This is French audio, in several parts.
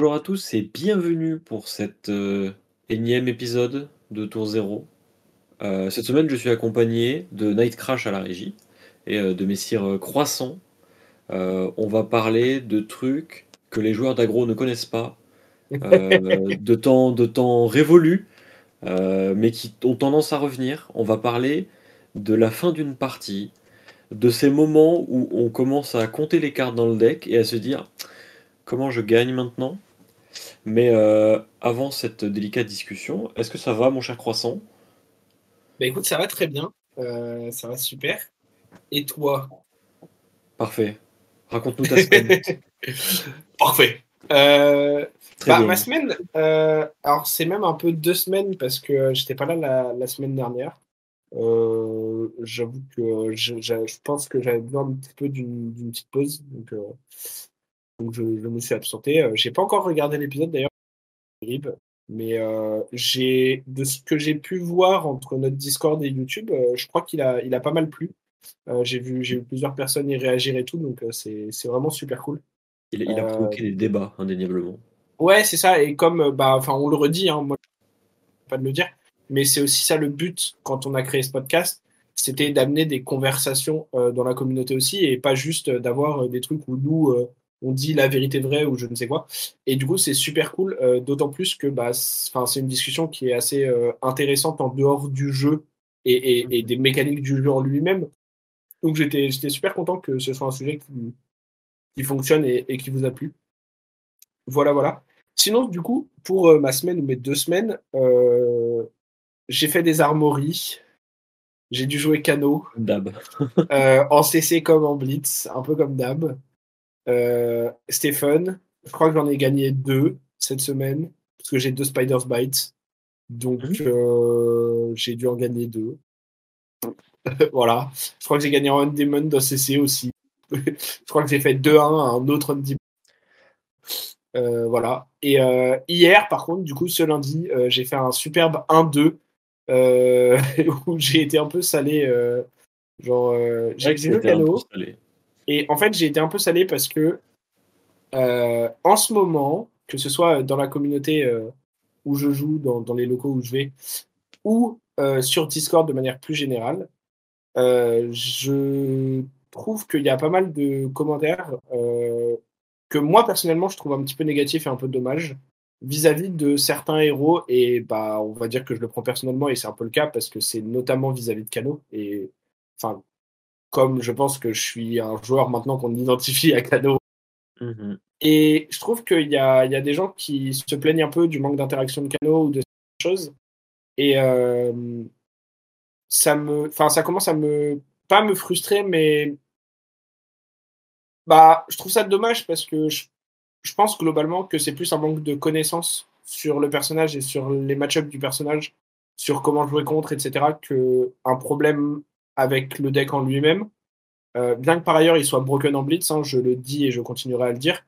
Bonjour à tous et bienvenue pour cet euh, énième épisode de Tour Zéro. Euh, cette semaine, je suis accompagné de Night Crash à la régie et euh, de Messire Croissant. On va parler de trucs que les joueurs d'agro ne connaissent pas, de temps, de temps révolus, euh, mais qui ont tendance à revenir. On va parler de la fin d'une partie, de ces moments où on commence à compter les cartes dans le deck et à se dire comment je gagne maintenant? Mais euh, avant cette délicate discussion, est-ce que ça va, mon cher Croissant? Bah écoute, ça va très bien. Euh, ça va super. Et toi? Parfait. Raconte-nous ta semaine. Parfait. Euh, Très bah, bien. ma semaine, alors c'est même un peu deux semaines parce que j'étais pas là la, la semaine dernière. J'avoue que je, pense que j'avais besoin un petit peu d'une petite pause. Donc, donc je, je me suis absenté. Euh, J'ai pas encore regardé l'épisode d'ailleurs. Mais euh, j'ai de ce que j'ai pu voir entre notre Discord et YouTube, euh, je crois qu'il a, il a pas mal plu. Euh, j'ai vu, j'ai vu plusieurs personnes y réagir et tout, donc euh, c'est c'est vraiment super cool. Il, il a provoqué des débats, indéniablement. Ouais, c'est ça. Et comme, bah, enfin, on le redit, hein, moi, pas de le dire, mais c'est aussi ça le but quand on a créé ce podcast, c'était d'amener des conversations dans la communauté aussi et pas juste d'avoir des trucs où nous on dit la vérité vraie ou je ne sais quoi. Et du coup, c'est super cool, euh, d'autant plus que bah, c'est une discussion qui est assez euh, intéressante en dehors du jeu et, et- et des mécaniques du jeu en lui-même. Donc j'étais super content que ce soit un sujet qui, qui fonctionne et, et qui vous a plu. Voilà, voilà. Sinon, du coup, pour euh, ma semaine ou mes deux semaines, j'ai fait des armories. J'ai dû jouer Cano Dab. en CC comme en Blitz, un peu comme Dab. Euh, fun. Je crois que j'en ai gagné deux cette semaine, parce que j'ai deux Spider's Bites. Donc, Mhm. euh, j'ai dû en gagner deux. voilà. Je crois que j'ai gagné en Demon dans CC aussi. je crois que j'ai fait 2-1 à un autre Demon. Euh, voilà. Et euh, hier, par contre, du coup, ce lundi, euh, j'ai fait un superbe 1-2 euh, où j'ai été un peu salé. genre, euh, j'ai J'ai Et en fait, j'ai été un peu salé parce que euh, en ce moment, que ce soit dans la communauté euh, où je joue, dans, les locaux où je vais, ou euh, sur Discord de manière plus générale, je trouve qu'il y a pas mal de commentaires que moi personnellement je trouve un petit peu négatifs et un peu dommage vis-à-vis de certains héros. Et bah on va dire que je le prends personnellement et c'est un peu le cas parce que c'est notamment vis-à-vis de Kano et enfin comme je pense que je suis un joueur maintenant qu'on identifie à Kano Mhm. et je trouve qu'il y a, il y a des gens qui se plaignent un peu du manque d'interaction de Kano ou de ces choses et euh, ça me enfin ça commence à me pas me frustrer mais bah je trouve ça dommage parce que je, je pense globalement que c'est plus un manque de connaissances sur le personnage et sur les match-ups du personnage sur comment jouer contre etc que un problème avec le deck en lui-même Euh, bien que par ailleurs il soit broken en blitz hein, je le dis et je continuerai à le dire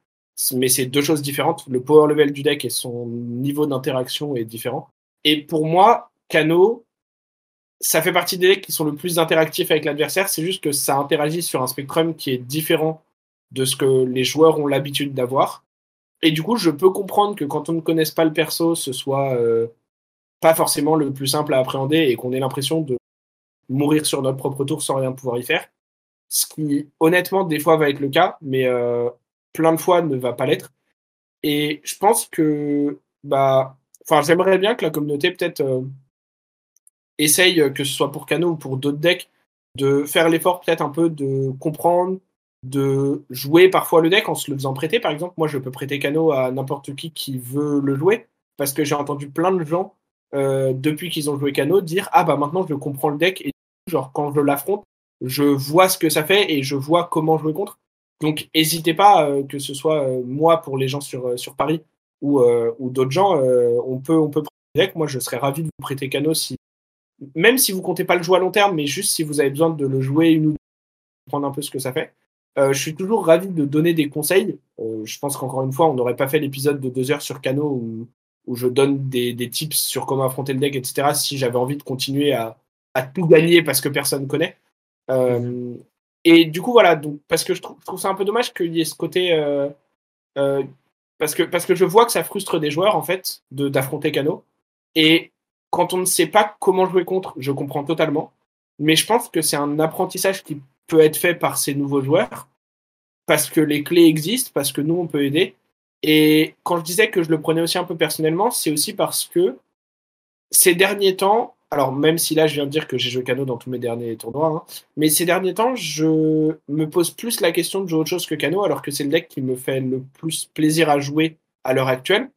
mais c'est deux choses différentes le power level du deck et son niveau d'interaction est différent et pour moi Kano ça fait partie des decks qui sont le plus interactifs avec l'adversaire. C'est juste que ça interagit sur un spectrum qui est différent de ce que les joueurs ont l'habitude d'avoir. Et du coup, je peux comprendre que quand on ne connaisse pas le perso, ce soit euh, pas forcément le plus simple à appréhender et qu'on ait l'impression de mourir sur notre propre tour sans rien pouvoir y faire. Ce qui, honnêtement, des fois va être le cas, mais euh, plein de fois ne va pas l'être. Et je pense que, bah, enfin, j'aimerais bien que la communauté peut-être euh, essaye, euh, que ce soit pour Kano ou pour d'autres decks, de faire l'effort peut-être un peu de comprendre, de jouer parfois le deck en se le faisant prêter. Par exemple, moi, je peux prêter Kano à n'importe qui qui veut le jouer, parce que j'ai entendu plein de gens, euh, depuis qu'ils ont joué Kano, dire « Ah bah maintenant, je comprends le deck, et genre, quand je l'affronte, je vois ce que ça fait et je vois comment jouer contre. » Donc, n'hésitez pas, euh, que ce soit euh, moi pour les gens sur, sur Paris ou, ou d'autres gens, on peut, on peut prêter le deck. Moi, je serais ravi de vous prêter Kano si même si vous comptez pas le jouer à long terme, mais juste si vous avez besoin de le jouer une ou deux, prendre un peu ce que ça fait. Je suis toujours ravi de donner des conseils. Je pense qu'encore une fois, on n'aurait pas fait l'épisode de deux heures sur Kano où, où je donne des, tips sur comment affronter le deck, etc. Si j'avais envie de continuer à, tout gagner parce que personne connaît. Euh, Et du coup, voilà, parce que je trouve, je ça un peu dommage qu'il y ait ce côté. euh, euh, parce que, parce que je vois que ça frustre des joueurs, en fait, d'affronter Kano. Et quand on ne sait pas comment jouer contre, je comprends totalement. Mais je pense que c'est un apprentissage qui peut être fait par ces nouveaux joueurs, parce que les clés existent, parce que nous, on peut aider. Et quand je disais que je le prenais aussi un peu personnellement, c'est aussi parce que ces derniers temps, alors même si là je viens de dire que j'ai joué Kano dans tous mes derniers tournois, hein, mais ces derniers temps, je me pose plus la question de jouer autre chose que Kano, alors que c'est le deck qui me fait le plus plaisir à jouer à l'heure actuelle,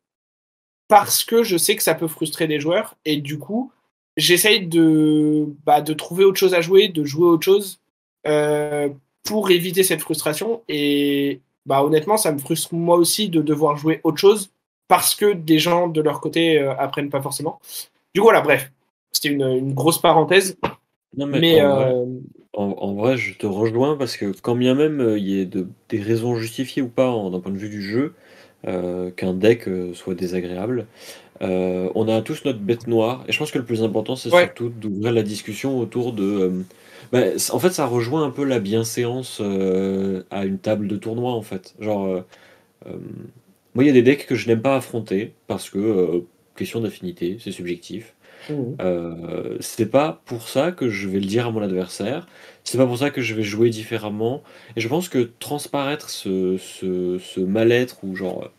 parce que je sais que ça peut frustrer des joueurs, et du coup, j'essaye de, bah, de trouver autre chose à jouer, de jouer autre chose, euh, pour éviter cette frustration, et bah honnêtement, ça me frustre moi aussi de devoir jouer autre chose, parce que des gens de leur côté euh, apprennent pas forcément. Du coup, voilà, bref, c'était une, grosse parenthèse. Non, mais, euh, en, vrai, je te rejoins parce que quand bien même euh, il y ait des raisons justifiées ou pas d'un point de vue du jeu, euh, qu'un deck soit désagréable, on a tous notre bête noire. Et je pense que le plus important, c'est surtout d'ouvrir la discussion autour de. Bah, en fait, ça rejoint un peu la bienséance à une table de tournoi, en fait. Genre, moi, il y a des decks que je n'aime pas affronter parce que question d'affinité, c'est subjectif. Mmh. Euh, c'est pas pour ça que je vais le dire à mon adversaire. C'est pas pour ça que je vais jouer différemment. Et je pense que transparaître ce, ce, mal-être ou genre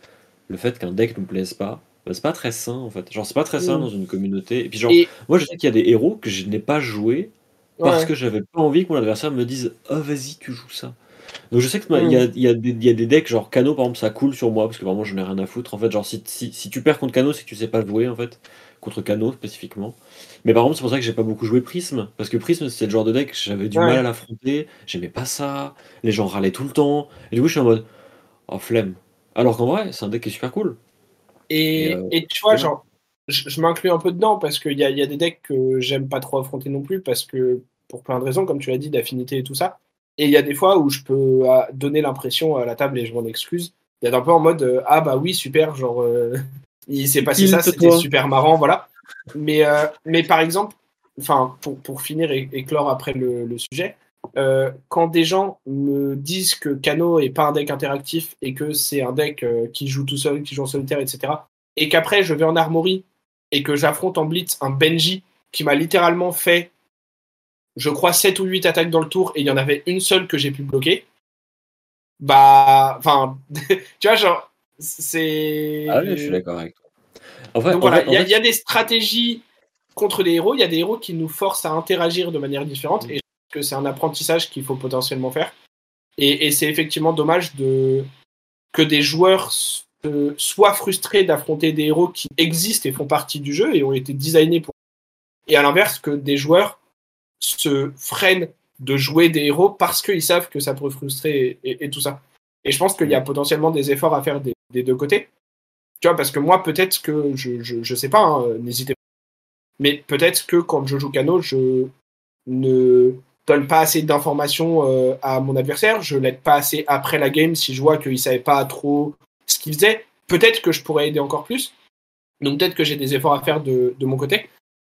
le fait qu'un deck nous plaise pas, bah, c'est pas très sain en fait. Genre c'est pas très sain mmh. dans une communauté. Et puis genre, moi je sais qu'il y a des héros que je n'ai pas joué parce que j'avais pas envie que mon adversaire me dise oh vas-y tu joues ça. Donc je sais qu'il y, a, mm. y, a des, y a des decks, genre Kano par exemple, ça coule sur moi parce que vraiment je n'ai rien à foutre. En fait, genre si, si, si tu perds contre Kano, c'est que tu sais pas jouer en fait, contre Kano spécifiquement. Mais par contre, c'est pour ça que j'ai pas beaucoup joué Prism parce que Prism c'était le genre de deck, j'avais du mal à l'affronter, j'aimais pas ça, les gens râlaient tout le temps. Et du coup, je suis en mode oh flemme. Alors qu'en vrai, c'est un deck qui est super cool. Et, euh, et, tu vois, genre, je, m'inclus un peu dedans parce qu'il y a, y a des decks que j'aime pas trop affronter non plus parce que pour plein de raisons, comme tu l'as dit, d'affinité et tout ça. Et il y a des fois où je peux euh, donner l'impression à la table, et je m'en excuse, d'être un peu en mode euh, Ah bah oui, super, genre, euh, il s'est passé ça, c'était super marrant, voilà. Mais, mais par exemple, enfin, pour, pour finir et, clore après le, le sujet, quand des gens me disent que Kano est pas un deck interactif et que c'est un deck qui joue tout seul, qui joue en solitaire, etc., et qu'après je vais en armory et que j'affronte en blitz un Benji qui m'a littéralement fait je crois, 7 ou 8 attaques dans le tour et il y en avait une seule que j'ai pu bloquer. Bah, enfin, tu vois, genre, c'est. Ah oui, je suis d'accord avec toi. Donc voilà, il y, a des stratégies contre des héros, il y a des héros qui nous forcent à interagir de manière différente mm. et je pense que c'est un apprentissage qu'il faut potentiellement faire. Et, c'est effectivement dommage de que des joueurs soient frustrés d'affronter des héros qui existent et font partie du jeu et ont été designés pour. Et à l'inverse, que des joueurs se freinent de jouer des héros parce qu'ils savent que ça peut frustrer et, tout ça. Et je pense qu'il y a potentiellement des efforts à faire des, deux côtés. Tu vois, parce que moi, peut-être que je, je, sais pas, hein, n'hésitez pas. Mais peut-être que quand je joue Cano, je ne donne pas assez d'informations euh, à mon adversaire, je l'aide pas assez après la game si je vois qu'il savait pas trop ce qu'il faisait. Peut-être que je pourrais aider encore plus. Donc peut-être que j'ai des efforts à faire de, mon côté.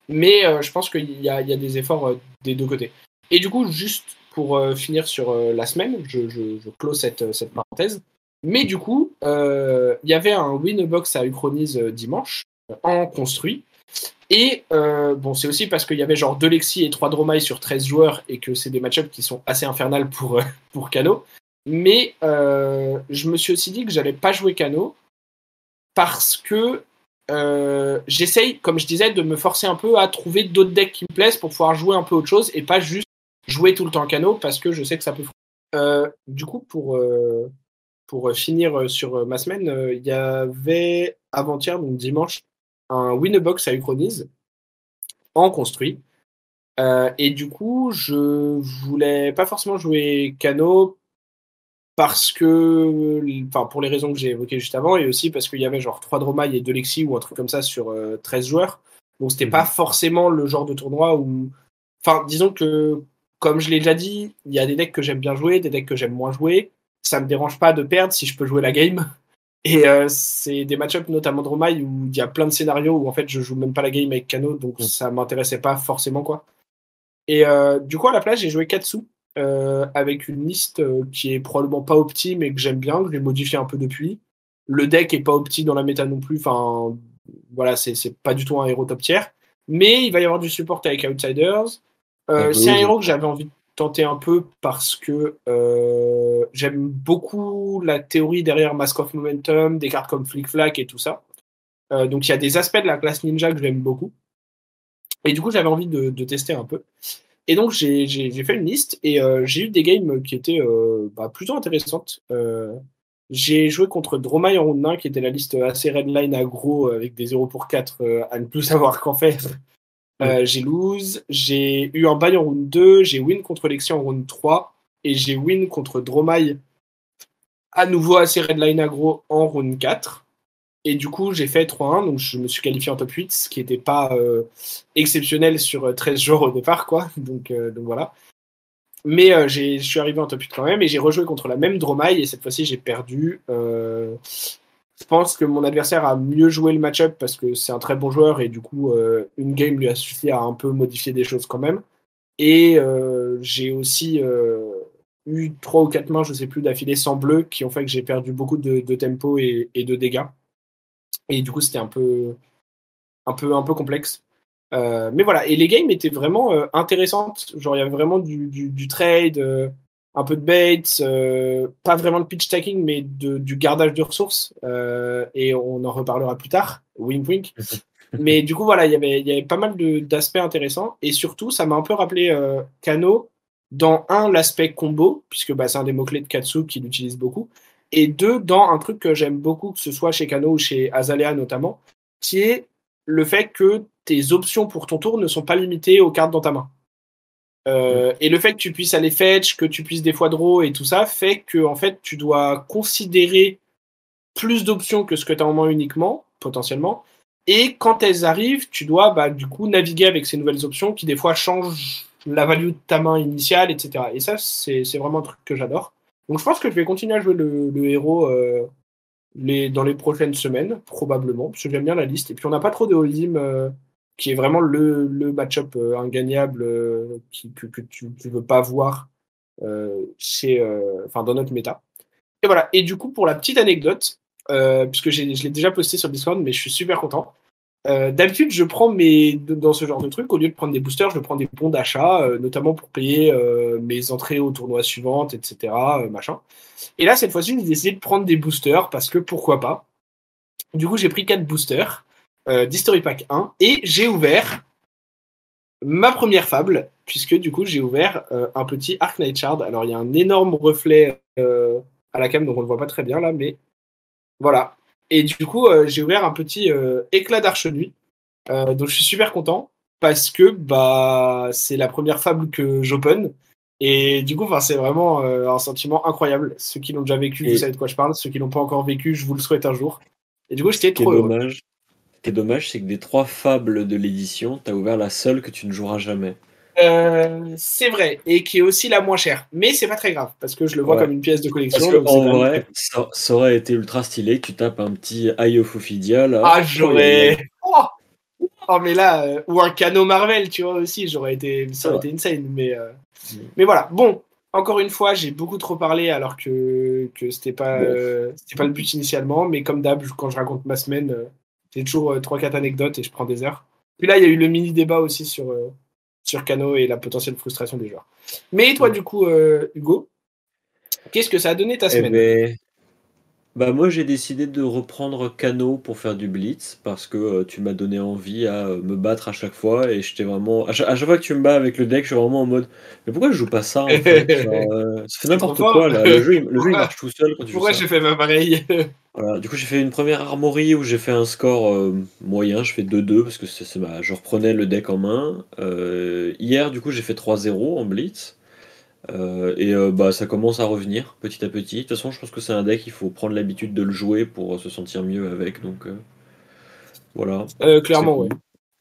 Mais euh, je pense qu'il y, a des efforts euh, des deux côtés. Et du coup, juste pour euh, finir sur la semaine, je, je, close cette, cette, parenthèse. Mais du coup, il y avait un Winbox à Uchronize dimanche, en construit. Et bon, c'est aussi parce qu'il y avait genre deux Lexi et trois Dromai sur 13 joueurs et que c'est des match-ups qui sont assez infernales pour, pour Kano. Mais je me suis aussi dit que j'allais pas jouer Kano parce que euh, j'essaye, comme je disais, de me forcer un peu à trouver d'autres decks qui me plaisent pour pouvoir jouer un peu autre chose et pas juste jouer tout le temps Cano parce que je sais que ça peut. Euh, du coup, pour, euh, pour finir sur ma semaine, il y avait avant-hier, donc dimanche, un Winbox à Uchronize en construit. et du coup, je voulais pas forcément jouer Cano parce que, enfin, pour les raisons que j'ai évoquées juste avant, et aussi parce qu'il y avait genre 3 Dromai et 2 Lexi ou un truc comme ça sur 13 euh, joueurs. Donc c'était pas mhm. forcément le genre de tournoi où. Enfin, disons que, comme je l'ai déjà dit, il y a des decks que j'aime bien jouer, des decks que j'aime moins jouer. Ça me dérange pas de perdre si je peux jouer la game. Et euh, c'est des match-ups, notamment Dromai, où il y a plein de scénarios où en fait je joue même pas la game avec Kano, donc mhm. ça m'intéressait pas forcément quoi. Et euh, du coup, à la place, j'ai joué Katsu, euh, avec une liste euh, qui est probablement pas optime et que j'aime bien, que j'ai modifié un peu depuis. Le deck est pas opti dans la méta non plus. Enfin, voilà, c'est pas du tout un héros top tier. Mais il va y avoir du support avec Outsiders. Euh, c'est un héros que j'avais envie de tenter un peu parce que euh, j'aime beaucoup la théorie derrière Mask of Momentum, des cartes comme Flick Flack et tout ça. Euh, donc il y a des aspects de la classe ninja que j'aime beaucoup. Et du coup, j'avais envie de, tester un peu. Et donc, j'ai fait une liste et j'ai eu des games qui étaient bah, plutôt intéressantes. j'ai joué contre Dromai en round 1, qui était la liste assez redline aggro avec des 0 pour 4 à ne plus savoir qu'en faire. Euh, j'ai lose, j'ai eu un bail en round 2, j'ai win contre Lexi en round 3 et j'ai win contre Dromai à nouveau assez redline aggro en round 4. Et du coup, j'ai fait 3-1, donc je me suis qualifié en top 8, ce qui n'était pas euh, exceptionnel sur 13 euh, jours au départ, quoi. Donc, donc voilà. Mais je suis arrivé en top 8 quand même, et j'ai rejoué contre la même Dromai, et cette fois-ci, j'ai perdu. Je pense que mon adversaire a mieux joué le match-up parce que c'est un très bon joueur et du coup, euh, une game lui a suffi à un peu modifier des choses quand même. Et euh, j'ai aussi euh, eu trois ou quatre mains, je sais plus, d'affilée sans bleu qui ont fait que j'ai perdu beaucoup de, tempo et, de dégâts. Et du coup, c'était un peu, un peu, un peu complexe. mais voilà, et les games étaient vraiment intéressantes. Genre, il y avait vraiment du, du trade un peu de baits, euh, pas vraiment de pitch stacking, mais du gardage de ressources. Euh, et on en reparlera plus tard. Wink wink. mais du coup, voilà, y il y avait pas mal d'aspects intéressants. Et surtout, ça m'a un peu rappelé euh, Kano dans un, l'aspect combo, puisque bah, c'est un des mots-clés de Katsu qu'il utilise beaucoup. Et deux, dans un truc que j'aime beaucoup, que ce soit chez Kano ou chez Azalea notamment, qui est le fait que tes options pour ton tour ne sont pas limitées aux cartes dans ta main. Euh, et le fait que tu puisses aller fetch, que tu puisses des fois draw et tout ça, fait que en fait tu dois considérer plus d'options que ce que tu as en main uniquement, potentiellement. Et quand elles arrivent, tu dois bah, du coup naviguer avec ces nouvelles options qui des fois changent la value de ta main initiale, etc. Et ça, c'est vraiment un truc que j'adore. Donc je pense que je vais continuer à jouer le, héros euh, dans les prochaines semaines, probablement, parce que j'aime bien la liste. Et puis on n'a pas trop de Holim euh, qui est vraiment le, match-up euh, ingagnable euh, que, tu ne veux pas voir chez, dans notre méta. Et voilà. Et du coup, pour la petite anecdote, puisque je l'ai déjà posté sur Discord, mais je suis super content. D'habitude, je prends mes dans ce genre de truc, au lieu de prendre des boosters, je prends des bons d'achat, notamment pour payer mes entrées au tournoi suivantes, etc. Et là, cette fois-ci, j'ai décidé de prendre des boosters parce que pourquoi pas. Du coup, j'ai pris quatre boosters euh, d'History Pack 1 et j'ai ouvert ma première fable, puisque du coup j'ai ouvert euh, un petit Arc Night Shard. Alors il y a un énorme reflet euh, à la cam, donc on le voit pas très bien là, mais voilà. Et du coup j'ai ouvert un petit éclat d'Arche Nuit, donc je suis super content parce que bah c'est la première fable que j'open. Et du coup, c'est vraiment un sentiment incroyable. Ceux qui l'ont déjà vécu, vous savez de quoi je parle. Ceux qui l'ont pas encore vécu, je vous le souhaite un jour. Et du coup, j'étais trop dommage, qui est dommage, c'est que des trois fables de l'édition, tu as ouvert la seule que tu ne joueras jamais. Euh, c'est vrai, et qui est aussi la moins chère. Mais c'est pas très grave, parce que je le vois comme une pièce de collection. Parce en vrai, ça, aurait été ultra stylé tu tapes un petit Eye of Ophidia là. Ah, j'aurais. Oh, oh, mais là, euh, ou un Cano Marvel, tu vois aussi, j'aurais été, ça aurait été insane. Mais, euh, mm. mais voilà, bon, encore une fois, j'ai beaucoup trop parlé alors que, que c'était pas, c'était pas le but initialement. Mais comme d'hab, quand je raconte ma semaine, j'ai toujours euh, trois 3-4 anecdotes et je prends des heures. Puis là, il y a eu le mini débat aussi sur, sur Kano et la potentielle frustration des joueurs. Mais toi, du coup, euh, Hugo, qu'est-ce que ça a donné ta eh semaine? ben, bah moi j'ai décidé de reprendre Kano pour faire du blitz parce que tu m'as donné envie à me battre à chaque fois et j'étais vraiment à chaque, fois que tu me bats avec le deck je suis vraiment en mode mais pourquoi je joue pas ça en fait? Ça fait n'importe quoi là. le jeu, il, le jeu il marche tout seul quand tu pourquoi j'ai fait pareil? Du coup, j'ai fait une première armory où j'ai fait un score euh, moyen, je fais 2-2 parce que c'est, je reprenais le deck en main. Euh, hier, du coup, j'ai fait 3-0 en blitz. Euh, et bah, ça commence à revenir petit à petit. De toute façon, je pense que c'est un deck, il faut prendre l'habitude de le jouer pour se sentir mieux avec. Donc voilà. clairement, ouais.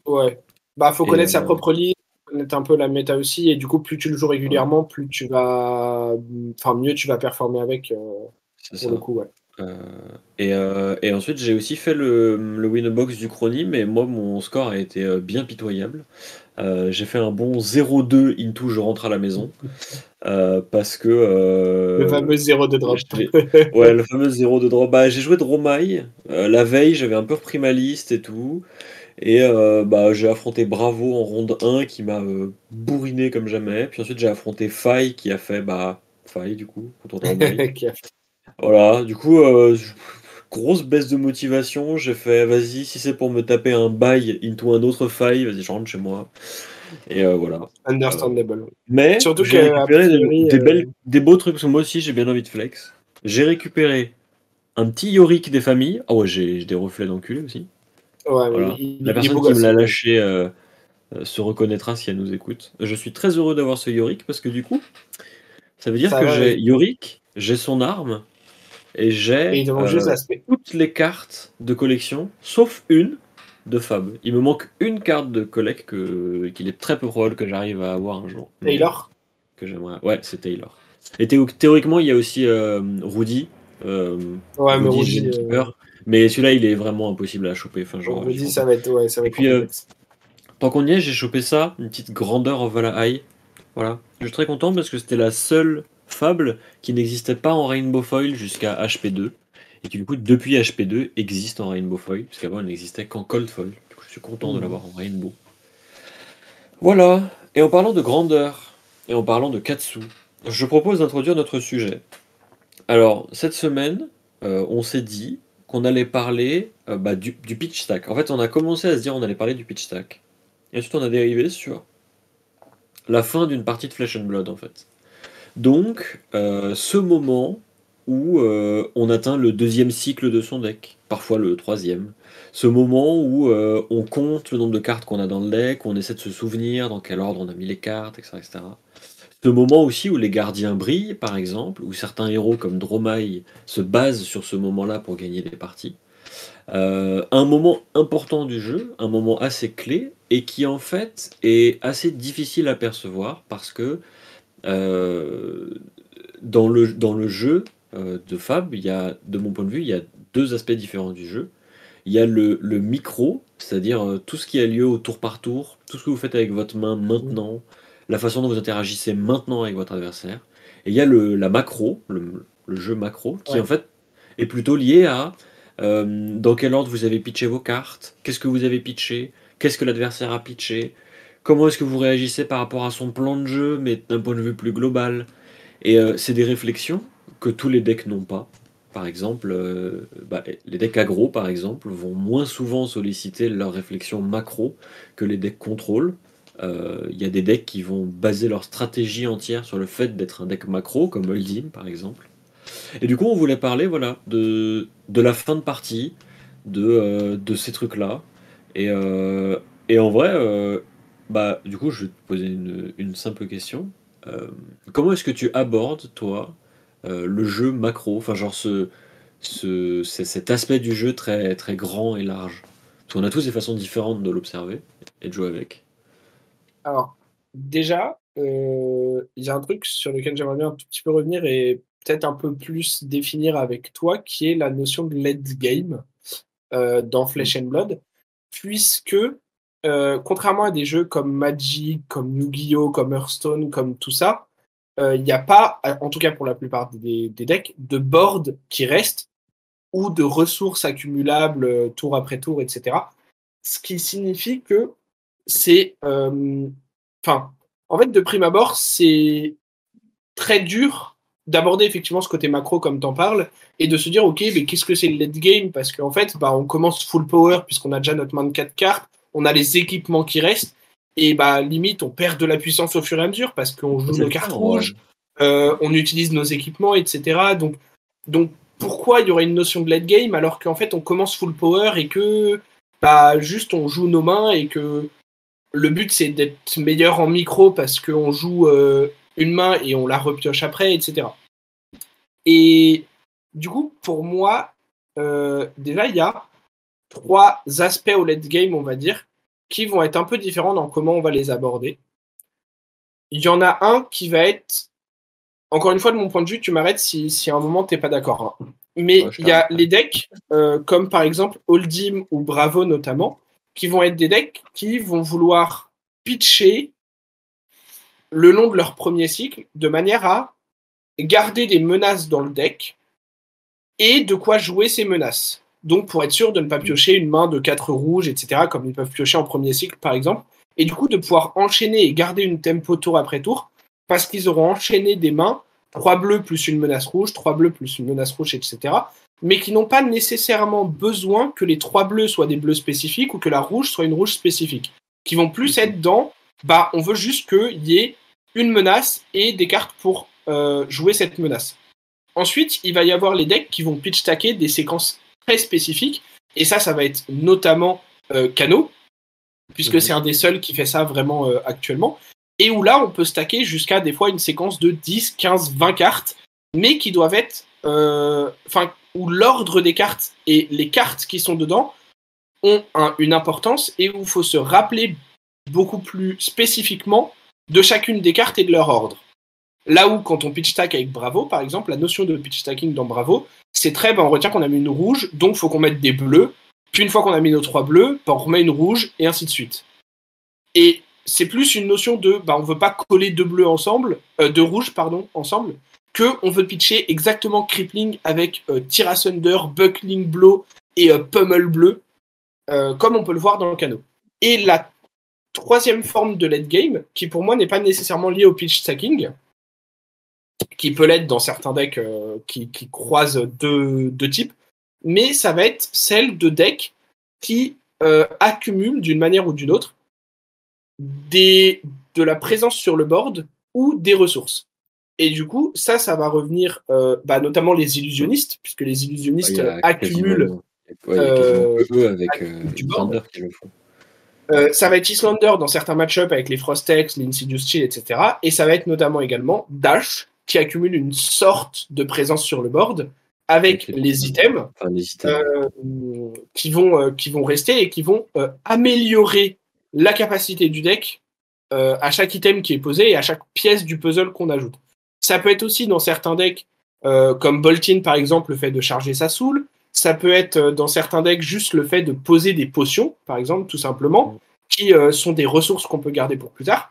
Ouais. Bah, faut connaître sa propre ligne, connaître un peu la méta aussi. Et du coup, plus tu le joues régulièrement, plus tu vas. Enfin, mieux tu vas performer avec. pour le coup, ouais. Euh, et, euh, et, ensuite, j'ai aussi fait le, le Winbox du Chrony, mais moi, mon score a été euh, bien pitoyable. Euh, j'ai fait un bon 0-2 into je rentre à la maison. Euh, parce que. euh, Le fameux 0 de drop. Ouais, le fameux 0 de draw. Bah, j'ai joué Dromai. Euh, la veille, j'avais un peu repris ma liste et tout. Et bah, j'ai affronté Bravo en ronde 1 qui m'a bourriné comme jamais. Puis ensuite, j'ai affronté Faille qui a fait bah, Faille du coup, a fait- Voilà, du coup, je- grosse baisse de motivation. J'ai fait, vas-y, si c'est pour me taper un bail into un autre faille, vas-y, je rentre chez moi. Et euh, voilà. Understandable. Mais Surtout j'ai récupéré des- priori, des, euh, belles, des beaux trucs, parce que moi aussi, j'ai bien envie de flex. J'ai récupéré un petit Yorick des familles. Ah ouais, j'ai des reflets d'enculé aussi. Ouais, mais Voilà. il- il La personne qui me l'a lâché euh, euh, se reconnaîtra si elle nous écoute. Je suis très heureux d'avoir ce Yorick parce que du coup, ça veut dire Ça que j'ai. Yorick, j'ai son arme et Et j'ai euh, toutes les cartes de collection, sauf une de Fab. Il me manque une carte de collecte que- qu'il est très peu probable que j'arrive à avoir un jour. Taylor Que j'aimerais. Ouais, c'est Taylor. Et théo- théoriquement, il y a aussi euh, Rudy. euh, Ouais, mais Rudy, euh, Gamekeeper. Mais celui-là, il est vraiment impossible à choper. Enfin, genre, Rudy, ça va être, ouais, ça va Et être puis, euh, complexe. Tant qu'on y est, j'ai chopé ça, une petite grandeur of Valahai. Voilà. Je suis très content parce que c'était la seule fable qui n'existait pas en Rainbow Foil jusqu'à HP2. Et qui, du coup, depuis HP2, existe en Rainbow Foil. Puisqu'avant, elle n'existait qu'en Cold Foil. Du coup, je suis content de Mhm. l'avoir en Rainbow. Voilà. Et en parlant de grandeur, et en parlant de Katsu, je propose d'introduire notre sujet. Alors, cette semaine, euh, on s'est dit qu'on allait parler euh, bah, du, du pitch stack. En fait, on a commencé à se dire qu'on allait parler du pitch stack. Et ensuite, on a dérivé sur la fin d'une partie de Flesh and Blood, en fait. Donc, euh, ce moment où euh, on atteint le deuxième cycle de son deck, parfois le troisième. Ce moment où euh, on compte le nombre de cartes qu'on a dans le deck, on essaie de se souvenir dans quel ordre on a mis les cartes, etc. etc. Ce moment aussi où les gardiens brillent, par exemple, où certains héros comme Dromai se basent sur ce moment-là pour gagner des parties. Un moment important du jeu, un moment assez clé, et qui en fait est assez difficile à percevoir parce que euh, dans, le, dans le jeu euh, de Fab, il y a, de mon point de vue, il y a deux aspects différents du jeu. Il y a le, le micro, c'est-à-dire euh, tout ce qui a lieu au tour par tour, tout ce que vous faites avec votre main maintenant, la façon dont vous interagissez maintenant avec votre adversaire. Et il y a le, la macro, le, le jeu macro, qui Ouais. en fait est plutôt lié à euh, dans quel ordre vous avez pitché vos cartes, qu'est-ce que vous avez pitché, qu'est-ce que l'adversaire a pitché, comment est-ce que vous réagissez par rapport à son plan de jeu, mais d'un point de vue plus global? Et euh, c'est des réflexions que tous les decks n'ont pas. Par exemple, euh, bah, les decks aggro, par exemple, vont moins souvent solliciter leurs réflexions macro que les decks contrôle. Euh, Il y a des decks qui vont baser leur stratégie entière sur le fait d'être un deck macro, comme Uldim par exemple. Et du coup, on voulait parler voilà, de, de la fin de partie, de, ces trucs-là. Et, et en vrai, bah, du coup, je vais te poser une, simple question. Euh, comment est-ce que tu abordes, toi, euh, le jeu macro? Enfin, genre ce, cet aspect du jeu très, très grand et large? Parce qu'on a tous des façons différentes de l'observer et de jouer avec. Alors, déjà, euh, il y a un truc sur lequel j'aimerais bien un tout petit peu revenir et peut-être un peu plus définir avec toi, qui est la notion de late game dans Flesh and Blood, puisque euh, contrairement à des jeux comme Magic, comme Yu-Gi-Oh, comme Hearthstone, comme tout ça, euh, il n'y a pas, en tout cas pour la plupart des, decks, de board qui reste ou de ressources accumulables euh, tour après tour, etc. Ce qui signifie que c'est. euh, Enfin, en fait, de prime abord, c'est très dur d'aborder effectivement ce côté macro comme t'en parles et de se dire, ok, mais qu'est-ce que c'est le late game? Parce qu'en fait, bah, on commence full power puisqu'on a déjà notre main de 4 cartes, on a les équipements qui restent et bah limite, on perd de la puissance au fur et à mesure parce qu'on joue nos cartes rouges, euh, on utilise nos équipements, etc. Donc, donc pourquoi il y aurait une notion de late game alors qu'en fait on commence full power et que bah, juste on joue nos mains et que le but c'est d'être meilleur en micro parce qu'on joue euh, une main et on la repioche après, etc. Et du coup, pour moi, euh, déjà il y a trois aspects au late game, on va dire, qui vont être un peu différents dans comment on va les aborder. Il y en a un qui va être encore une fois, de mon point de vue, tu m'arrêtes si, si à un moment t'es pas d'accord. hein. Mais Ouais, il y a les decks, euh, comme par exemple Oldim ou Bravo notamment, qui vont être des decks qui vont vouloir pitcher le long de leur premier cycle de manière à garder des menaces dans le deck et de quoi jouer ces menaces. Donc pour être sûr de ne pas piocher une main de 4 rouges, etc., comme ils peuvent piocher en premier cycle par exemple, et du coup de pouvoir enchaîner et garder une tempo tour après tour, parce qu'ils auront enchaîné des mains, 3 bleus plus une menace rouge, 3 bleus plus une menace rouge, etc., mais qui n'ont pas nécessairement besoin que les 3 bleus soient des bleus spécifiques ou que la rouge soit une rouge spécifique, qui vont plus être dans, bah on veut juste qu'il y ait une menace et des cartes pour euh, jouer cette menace. Ensuite, il va y avoir les decks qui vont pitch stacker des séquences très spécifiques, et ça, ça va être notamment euh, Cano, puisque Mhm. c'est un des seuls qui fait ça vraiment euh, actuellement, et où là, on peut stacker jusqu'à des fois une séquence de 10, 15, 20 cartes, mais qui doivent être. euh, Enfin, où l'ordre des cartes et les cartes qui sont dedans ont un- une importance, et où il faut se rappeler beaucoup plus spécifiquement de chacune des cartes et de leur ordre. Là où, quand on pitch stack avec Bravo, par exemple, la notion de pitch stacking dans Bravo, c'est très, ben, on retient qu'on a mis une rouge, donc faut qu'on mette des bleus. Puis une fois qu'on a mis nos trois bleus, ben, on remet une rouge, et ainsi de suite. Et c'est plus une notion de, ben, on veut pas coller deux bleus ensemble, euh, deux rouges, pardon, ensemble, que on veut pitcher exactement Crippling avec euh, Tirasunder, Buckling Blow et euh, Pummel Bleu, euh, comme on peut le voir dans le canot. Et la troisième forme de late game, qui pour moi n'est pas nécessairement liée au pitch stacking, qui peut l'être dans certains decks euh, qui, qui croisent deux, deux types, mais ça va être celle de decks qui euh, accumulent d'une manière ou d'une autre des, de la présence sur le board ou des ressources. Et du coup, ça, ça va revenir euh, bah, notamment les illusionnistes, puisque les illusionnistes accumulent ouais, eux avec du board. Islander qui le font. Euh, ça va être Islander dans certains match-ups avec les Frostex, les Insidious Chill, etc. Et ça va être notamment également Dash, qui accumule une sorte de présence sur le board avec les items Enfin, les items. euh, qui, vont, euh, qui vont rester et qui vont euh, améliorer la capacité du deck à chaque item qui est posé et à chaque pièce du puzzle qu'on ajoute. Ça peut être aussi dans certains decks, comme Boltin par exemple, le fait de charger sa soul. Ça peut être dans certains decks juste le fait de poser des potions, par exemple, tout simplement, qui euh, sont des ressources qu'on peut garder pour plus tard.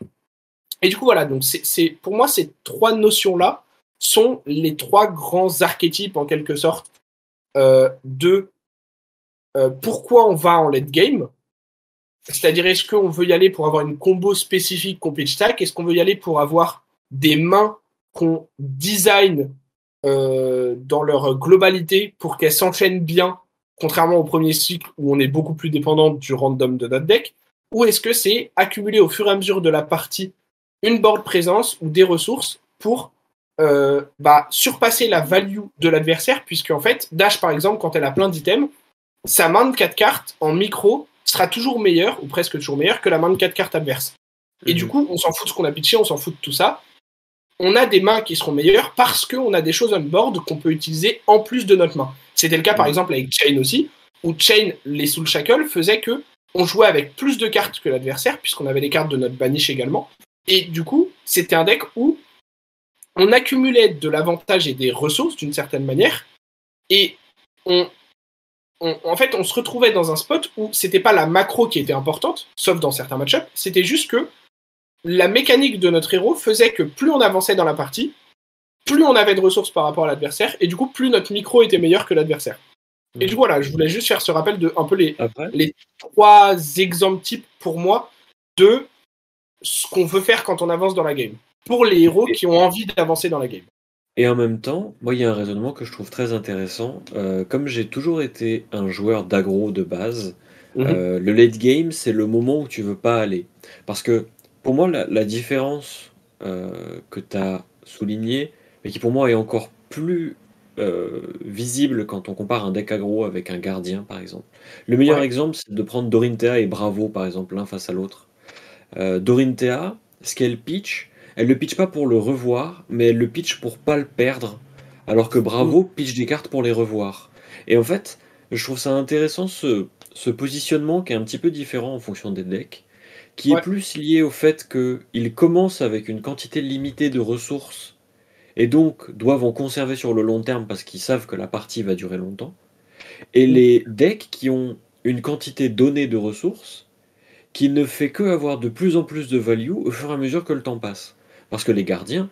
Et du coup, voilà, donc c'est, pour moi, ces trois notions-là sont les trois grands archétypes, en quelque sorte, euh, de euh, pourquoi on va en late game. C'est-à-dire, est-ce qu'on veut y aller pour avoir une combo spécifique pitch stack? Est-ce qu'on veut y aller pour avoir des mains qu'on design euh, dans leur globalité pour qu'elles s'enchaînent bien, contrairement au premier cycle où on est beaucoup plus dépendant du random de notre deck? Ou est-ce que c'est accumuler au fur et à mesure de la partie une board présence ou des ressources pour euh, bah, surpasser la value de l'adversaire, puisque en fait, Dash par exemple, quand elle a plein d'items, sa main de 4 cartes en micro sera toujours meilleure, ou presque toujours meilleure, que la main de 4 cartes adverse. Et Mhm. du coup, on s'en fout de ce qu'on a pitché, on s'en fout de tout ça. On a des mains qui seront meilleures parce qu'on a des choses on board qu'on peut utiliser en plus de notre main. C'était le cas par Mhm. exemple avec Chain aussi, où Chain, les Soul Shackle, faisaient que on jouait avec plus de cartes que l'adversaire, puisqu'on avait les cartes de notre banish également. Et du coup, c'était un deck où on accumulait de l'avantage et des ressources d'une certaine manière, et on, on- en fait, on se retrouvait dans un spot où c'était pas la macro qui était importante, sauf dans certains match-ups, c'était juste que la mécanique de notre héros faisait que plus on avançait dans la partie, plus on avait de ressources par rapport à l'adversaire, et du coup, plus notre micro était meilleur que l'adversaire. Et du coup, voilà, je voulais juste faire ce rappel de un peu les, Après, trois exemples types pour moi de ce qu'on veut faire quand on avance dans la game. Pour les héros qui ont envie d'avancer dans la game. Et en même temps, moi, il y a un raisonnement que je trouve très intéressant. Euh, comme j'ai toujours été un joueur d'aggro de base, Mhm. euh, le late game, c'est le moment où tu veux pas aller. Parce que pour moi, la, la différence euh, que tu as soulignée, mais qui pour moi est encore plus visible quand on compare un deck aggro avec un gardien, par exemple. Le meilleur Ouais. exemple, c'est de prendre Dorinthea et Bravo, par exemple, l'un face à l'autre. Euh, Dorinthea, ce qu'elle pitch, elle le pitch pas pour le revoir, mais elle le pitch pour pas le perdre. Alors que Bravo pitch des cartes pour les revoir. Et en fait, je trouve ça intéressant ce, ce positionnement qui est un petit peu différent en fonction des decks, qui Ouais. est plus lié au fait qu'ils commencent avec une quantité limitée de ressources et donc doivent en conserver sur le long terme parce qu'ils savent que la partie va durer longtemps. Et les decks qui ont une quantité donnée de ressources, qui ne fait que avoir de plus en plus de value au fur et à mesure que le temps passe. Parce que les gardiens,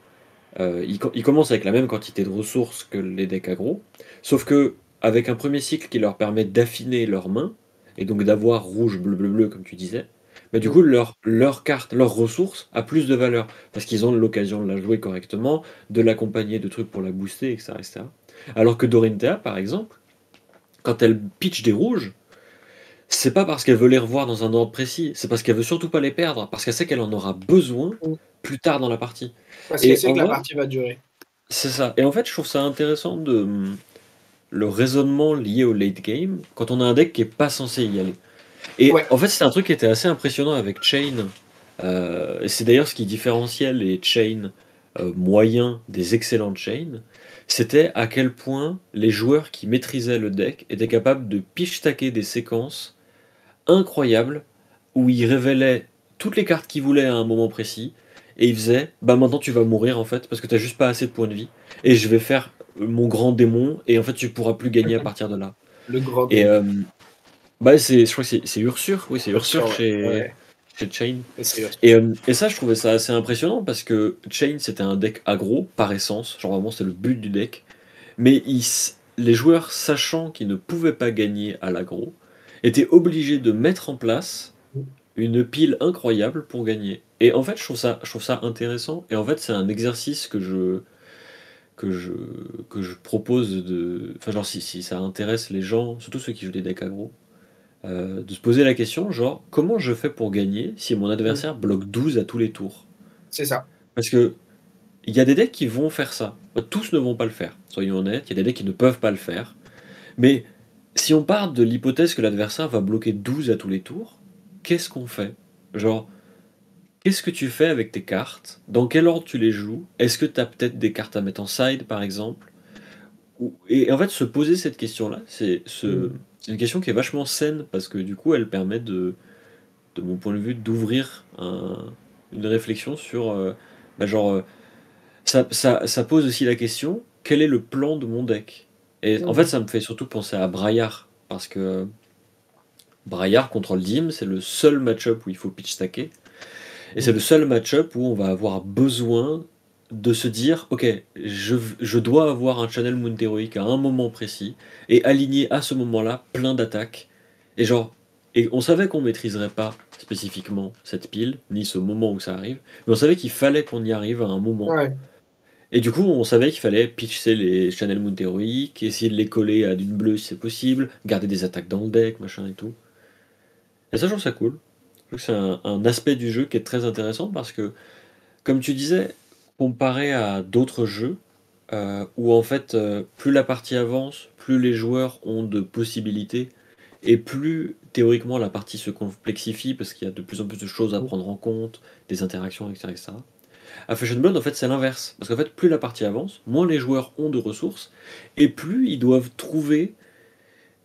euh, ils, commencent avec la même quantité de ressources que les decks aggro, sauf que avec un premier cycle qui leur permet d'affiner leurs mains, et donc d'avoir rouge, bleu, bleu, bleu, comme tu disais, mais du coup, leur, leur carte, leur ressource a plus de valeur, parce qu'ils ont l'occasion de la jouer correctement, de l'accompagner de trucs pour la booster, etc. etc. Alors que Dorinthea, par exemple, quand elle pitch des rouges, c'est pas parce qu'elle veut les revoir dans un ordre précis, c'est parce qu'elle veut surtout pas les perdre, parce qu'elle sait qu'elle en aura besoin plus tard dans la partie. Parce qu'elle sait que la partie va durer. C'est ça. Et en fait, je trouve ça intéressant de le raisonnement lié au late game quand on a un deck qui est pas censé y aller. Et en fait, c'est un truc qui était assez impressionnant avec Chain. Euh, c'est d'ailleurs ce qui différenciait les chains euh, moyens des excellentes chains. C'était à quel point les joueurs qui maîtrisaient le deck étaient capables de pitch-tacker des séquences incroyables où ils révélaient toutes les cartes qu'ils voulaient à un moment précis et ils faisaient bah maintenant tu vas mourir en fait parce que tu juste pas assez de points de vie et je vais faire mon grand démon et en fait tu pourras plus gagner à partir de là. Le grand et euh, bah c'est je crois que c'est Ursur, oui c'est Ursur chez, chez Chain. Et, euh, et, ça je trouvais ça assez impressionnant parce que Chain c'était un deck aggro par essence, genre vraiment c'était le but du deck, mais les joueurs sachant qu'ils ne pouvaient pas gagner à l'aggro étaient obligés de mettre en place une pile incroyable pour gagner. Et en fait je trouve ça, je trouve ça intéressant et en fait c'est un exercice que je que je, que je propose de. Enfin, genre, si, si ça intéresse les gens, surtout ceux qui jouent des decks aggro, euh, de se poser la question, genre, comment je fais pour gagner si mon adversaire bloque 12 à tous les tours? C'est ça. Parce que il y a des decks qui vont faire ça. Tous ne vont pas le faire, soyons honnêtes. Il y a des decks qui ne peuvent pas le faire. Mais si on part de l'hypothèse que l'adversaire va bloquer 12 à tous les tours, qu'est-ce qu'on fait? Genre, Qu'est-ce que tu fais avec tes cartes? Dans quel ordre tu les joues? Est-ce que tu as peut-être des cartes à mettre en side, par exemple? Et en fait, se poser cette question-là, c'est mm. Une question qui est vachement saine, parce que du coup, elle permet de, de mon point de vue, d'ouvrir une réflexion sur, euh, bah, genre, euh, ça, ça, pose aussi la question, quel est le plan de mon deck? Et en mm. fait, ça me fait surtout penser à Braillard, parce que Braillard contre le Dim, c'est le seul match-up où il faut pitch stacker. Et c'est le seul match-up où on va avoir besoin de se dire, ok, je, je dois avoir un channel Moon Heroic à un moment précis et aligner à ce moment-là plein d'attaques. Et genre, et on savait qu'on maîtriserait pas spécifiquement cette pile, ni ce moment où ça arrive, mais on savait qu'il fallait qu'on y arrive à un moment. Et du coup, on savait qu'il fallait pitcher les Channel Moon Heroic, essayer de les coller à d'une bleue si c'est possible, garder des attaques dans le deck, machin et tout. Et ça, je trouve ça cool c'est un, aspect du jeu qui est très intéressant parce que, comme tu disais, comparé à d'autres jeux, euh, où en fait, euh, plus la partie avance, plus les joueurs ont de possibilités, et plus théoriquement la partie se complexifie parce qu'il y a de plus en plus de choses à prendre en compte, des interactions, etc. etc. À Fashion Blood, en fait, c'est l'inverse. Parce qu'en fait, plus la partie avance, moins les joueurs ont de ressources, et plus ils doivent trouver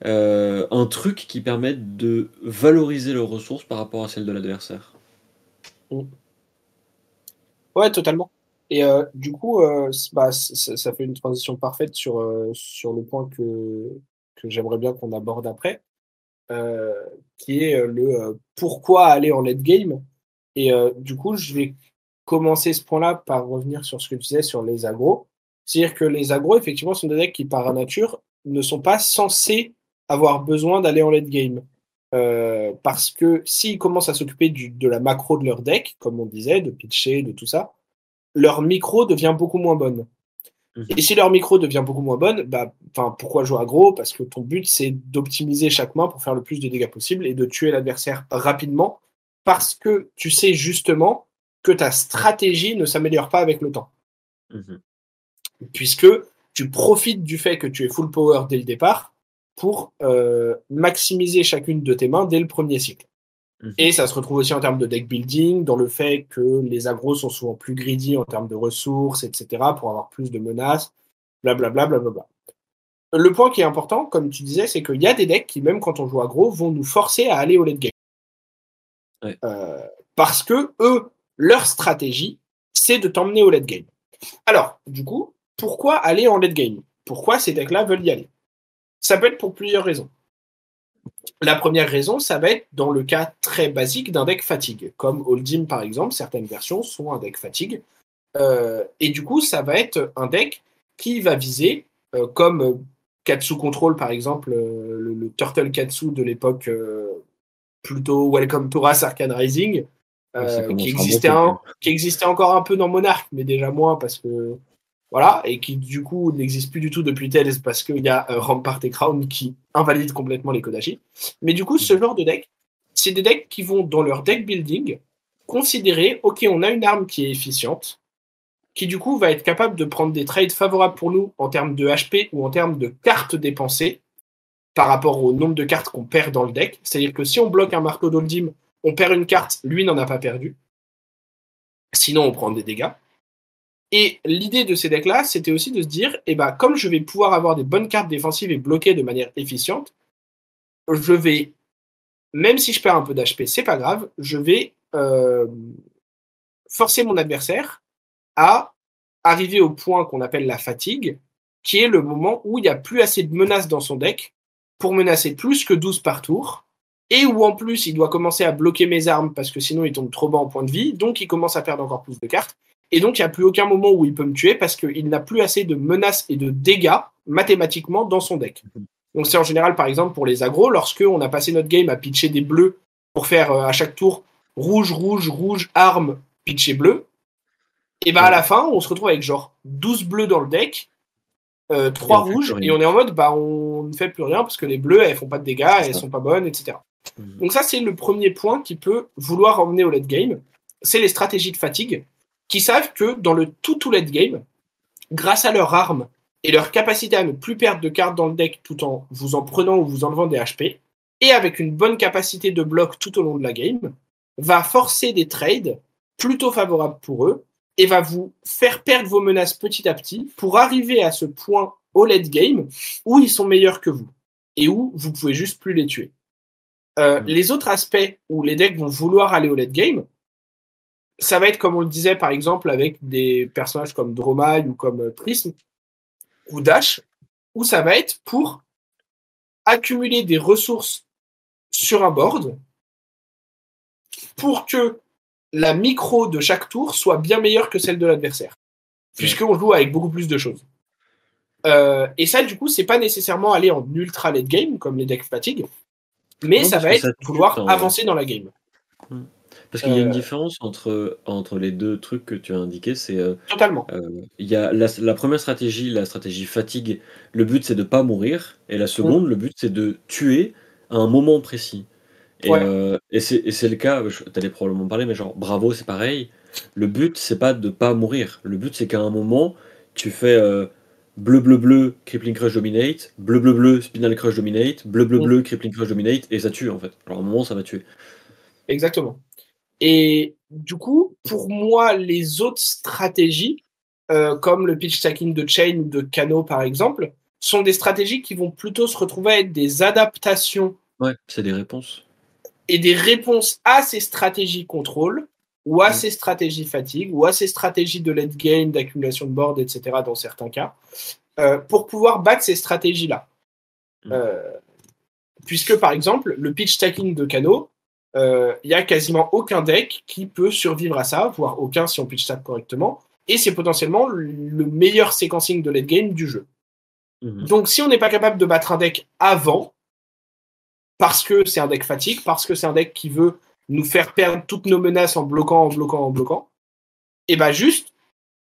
euh, un truc qui permette de valoriser leurs ressources par rapport à celles de l'adversaire. Mm. Ouais, totalement. Et euh, du coup, euh, bah, ça, fait une transition parfaite sur, sur le point que, que j'aimerais bien qu'on aborde après, qui est le pourquoi aller en late game. Et du coup, je vais commencer ce point-là par revenir sur ce que tu disais sur les agros. C'est-à-dire que les agros, effectivement, sont des decks qui, par nature, ne sont pas censés avoir besoin d'aller en late game. Euh, parce que s'ils commencent à s'occuper de la macro de leur deck, comme on disait, de pitcher, de tout ça, leur micro devient beaucoup moins bonne. Mhm. Et si leur micro devient beaucoup moins bonne, bah, pourquoi jouer aggro? Parce que ton but, c'est d'optimiser chaque main pour faire le plus de dégâts possible et de tuer l'adversaire rapidement, parce que tu sais justement que ta stratégie ne s'améliore pas avec le temps. Mhm. Puisque tu profites du fait que tu es full power dès le départ pour euh, maximiser chacune de tes mains dès le premier cycle. Mhm. Et ça se retrouve aussi en termes de deck building, dans le fait que les agros sont souvent plus greedy en termes de ressources, etc., pour avoir plus de menaces, blablabla. Bla, bla, bla, le point qui est important, comme tu disais, c'est qu'il y a des decks qui, même quand on joue aggro, vont nous forcer à aller au late game. Euh, parce que eux, leur stratégie, c'est de t'emmener au late game. Alors, du coup, pourquoi aller en late game? Pourquoi ces decks-là veulent y aller? Ça peut être pour plusieurs raisons. La première raison, ça va être dans le cas très basique d'un deck fatigue, comme Oldim par exemple, certaines versions sont un deck fatigue. Euh, et du coup, ça va être un deck qui va viser, euh, comme Katsu Control par exemple, euh, le, le, Turtle Katsu de l'époque plutôt Welcome to Arcane Rising, qui, existait un, qui existait encore un peu dans Monarch, mais déjà moins parce que voilà, et qui du coup n'existe plus du tout depuis Tales parce qu'il y a euh, Rampart et Crown qui invalident complètement les Kodachi. Mais du coup, ce genre de deck, c'est des decks qui vont dans leur deck building considérer, ok, on a une arme qui est efficiente, qui du coup va être capable de prendre des trades favorables pour nous en termes de HP ou en termes de cartes dépensées par rapport au nombre de cartes qu'on perd dans le deck. C'est-à-dire que si on bloque un marteau d'Oldim, on perd une carte, lui n'en a pas perdu. Sinon, on prend des dégâts. Et l'idée de ces decks-là, c'était aussi de se dire, eh ben, comme je vais pouvoir avoir des bonnes cartes défensives et bloquer de manière efficiente, je vais, même si je perds un peu d'HP, c'est pas grave, je vais euh, forcer mon adversaire à arriver au point qu'on appelle la fatigue, qui est le moment où il n'y a plus assez de menaces dans son deck pour menacer plus que 12 par tour, et où en plus il doit commencer à bloquer mes armes parce que sinon il tombe trop bas en point de vie, donc il commence à perdre encore plus de cartes. Et donc, il n'y a plus aucun moment où il peut me tuer parce qu'il n'a plus assez de menaces et de dégâts mathématiquement dans son deck. Donc, c'est en général, par exemple, pour les agros, lorsque on a passé notre game à pitcher des bleus pour faire euh, à chaque tour rouge, rouge, rouge, arme, pitcher bleu, et ben à la fin, on se retrouve avec genre 12 bleus dans le deck, euh, 3 rouges, et on est en mode, bah, on ne fait plus rien parce que les bleus, elles font pas de dégâts, elles sont pas bonnes, etc. Mhm. Donc, ça, c'est le premier point qui peut vouloir emmener au late game. C'est les stratégies de fatigue qui savent que dans le tout tout late game, grâce à leur arme et leur capacité à ne plus perdre de cartes dans le deck tout en vous en prenant ou vous enlevant des HP, et avec une bonne capacité de bloc tout au long de la game, va forcer des trades plutôt favorables pour eux et va vous faire perdre vos menaces petit à petit pour arriver à ce point au late game où ils sont meilleurs que vous et où vous pouvez juste plus les tuer. Euh, mm. Les autres aspects où les decks vont vouloir aller au late game, ça va être comme on le disait par exemple avec des personnages comme Dromai ou comme euh, Prism ou Dash, où ça va être pour accumuler des ressources sur un board pour que la micro de chaque tour soit bien meilleure que celle de l'adversaire, puisqu'on joue avec beaucoup plus de choses. Euh, et ça, du coup, c'est pas nécessairement aller en ultra late game comme les decks fatigue, mais ça va être vouloir avancer dans la game. Hmm. Parce qu'il y a une euh. différence entre, entre les deux trucs que tu as indiqués. C'est, euh, Totalement. Euh, il y a la, première stratégie, la stratégie fatigue, le but c'est de pas mourir. Et la seconde, mm. le but c'est de tuer à un moment précis. Et, et c'est le cas, tu allais probablement parler, mais genre Bravo, c'est pareil. Le but c'est pas de pas mourir. Le but c'est qu'à un moment, tu fais bleu bleu bleu, Crippling Crush Dominate, bleu bleu bleu, Spinal Crush Dominate, bleu bleu mm. bleu, Crippling Crush Dominate, et ça tue en fait. Alors à un moment, ça va tuer. Exactement. Et du coup, pour moi, les autres stratégies, euh, comme le pitch stacking de Chain ou de Cano par exemple, sont des stratégies qui vont plutôt se retrouver à être des adaptations. Ouais, c'est des réponses. Et des réponses à ces stratégies contrôle, ou à ces stratégies fatigue, ou à ces stratégies de late game, d'accumulation de board, etc. dans certains cas, euh, pour pouvoir battre ces stratégies-là. Mm. Euh, puisque par exemple, le pitch stacking de Cano, il euh, n'y a quasiment aucun deck qui peut survivre à ça, voire aucun si on pitch stack correctement. Et c'est potentiellement le meilleur séquencing de late game du jeu. Mhm. Donc si on n'est pas capable de battre un deck avant, parce que c'est un deck fatigue, parce que c'est un deck qui veut nous faire perdre toutes nos menaces en bloquant, en bloquant, en bloquant, et bah juste,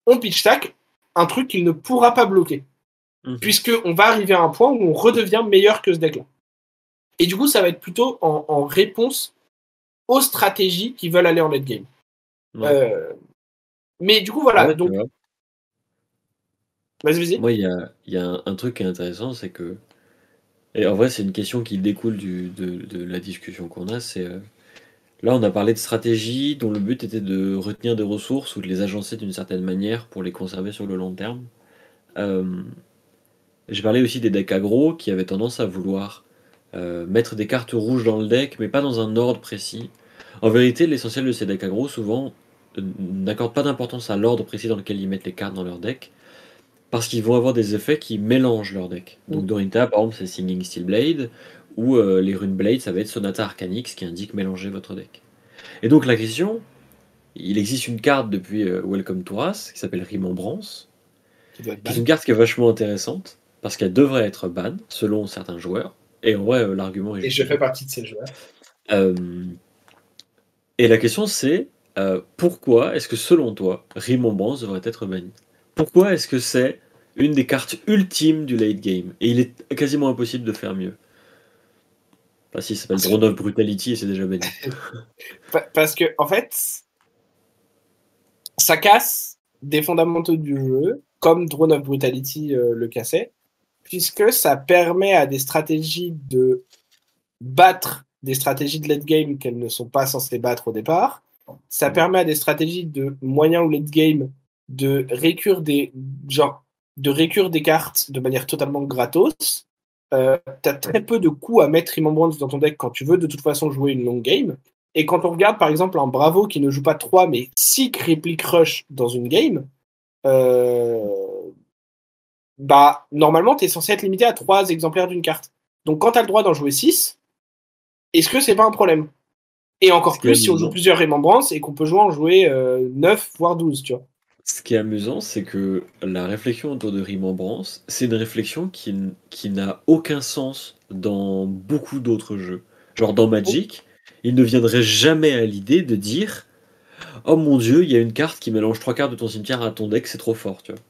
on pitch stack un truc qu'il ne pourra pas bloquer. Mhm. Puisque on va arriver à un point où on redevient meilleur que ce deck-là. Et du coup, ça va être plutôt en réponse aux stratégies qui veulent aller en late game. Euh, mais du coup, voilà. donc... Vas-y, vas-y. Moi, il y a, y a un, truc qui est intéressant, c'est que. Et en vrai, c'est une question qui découle du, de, de, la discussion qu'on a. C'est. Euh, là, on a parlé de stratégie dont le but était de retenir des ressources ou de les agencer d'une certaine manière pour les conserver sur le long terme. Euh, J'ai parlé aussi des decks aggro qui avaient tendance à vouloir euh, mettre des cartes rouges dans le deck, mais pas dans un ordre précis. En vérité, l'essentiel de ces decks aggro, souvent, n'accordent pas d'importance à l'ordre précis dans lequel ils mettent les cartes dans leur deck, parce qu'ils vont avoir des effets qui mélangent leur deck. Donc mm. Dorinta, par exemple, c'est Singing Steel Blade, ou euh, les Rune Blade, ça va être Sonata Arcanix qui indique mélanger votre deck. Et donc la question, il existe une carte depuis euh, Welcome to Us qui s'appelle Remembrance, Qui qui est une carte qui est vachement intéressante parce qu'elle devrait être ban selon certains joueurs. Et en vrai, euh, l'argument est Et je fais partie de ces joueurs. Euh, et la question c'est euh, pourquoi est-ce que selon toi Remembrance devrait être banni? Pourquoi est-ce que c'est une des cartes ultimes du late game? Et il est quasiment impossible de faire mieux Enfin, si, ça s'appelle que- Drone of Brutality et c'est déjà banni. Pa- Parce que, en fait, ça casse des fondamentaux du jeu, comme Drone of Brutality euh, le cassait, puisque ça permet à des stratégies de battre des stratégies de late game qu'elles ne sont pas censées battre au départ. Ça permet à des stratégies de moyen ou late game de récure des genre de récure des cartes de manière totalement gratos. Euh, tu as très peu de coups à mettre Remembrance dans ton deck quand tu veux de toute façon jouer une long game. Et quand on regarde par exemple un Bravo qui ne joue pas 3 mais 6 Crippling Rush dans une game, euh, bah normalement tu es censé être limité à 3 exemplaires d'une carte. Donc quand tu as le droit d'en jouer 6, est-ce que c'est pas un problème? Et encore plus si on joue plusieurs Remembrances et qu'on peut jouer en jouer euh, 9 voire 12, tu vois. Ce qui est amusant, c'est que la réflexion autour de Remembrance, c'est une réflexion qui, qui n'a aucun sens dans beaucoup d'autres jeux. Genre dans Magic, il ne viendrait jamais à l'idée de dire Oh mon dieu, il y a une carte qui mélange trois cartes de ton cimetière à ton deck, c'est trop fort, tu vois.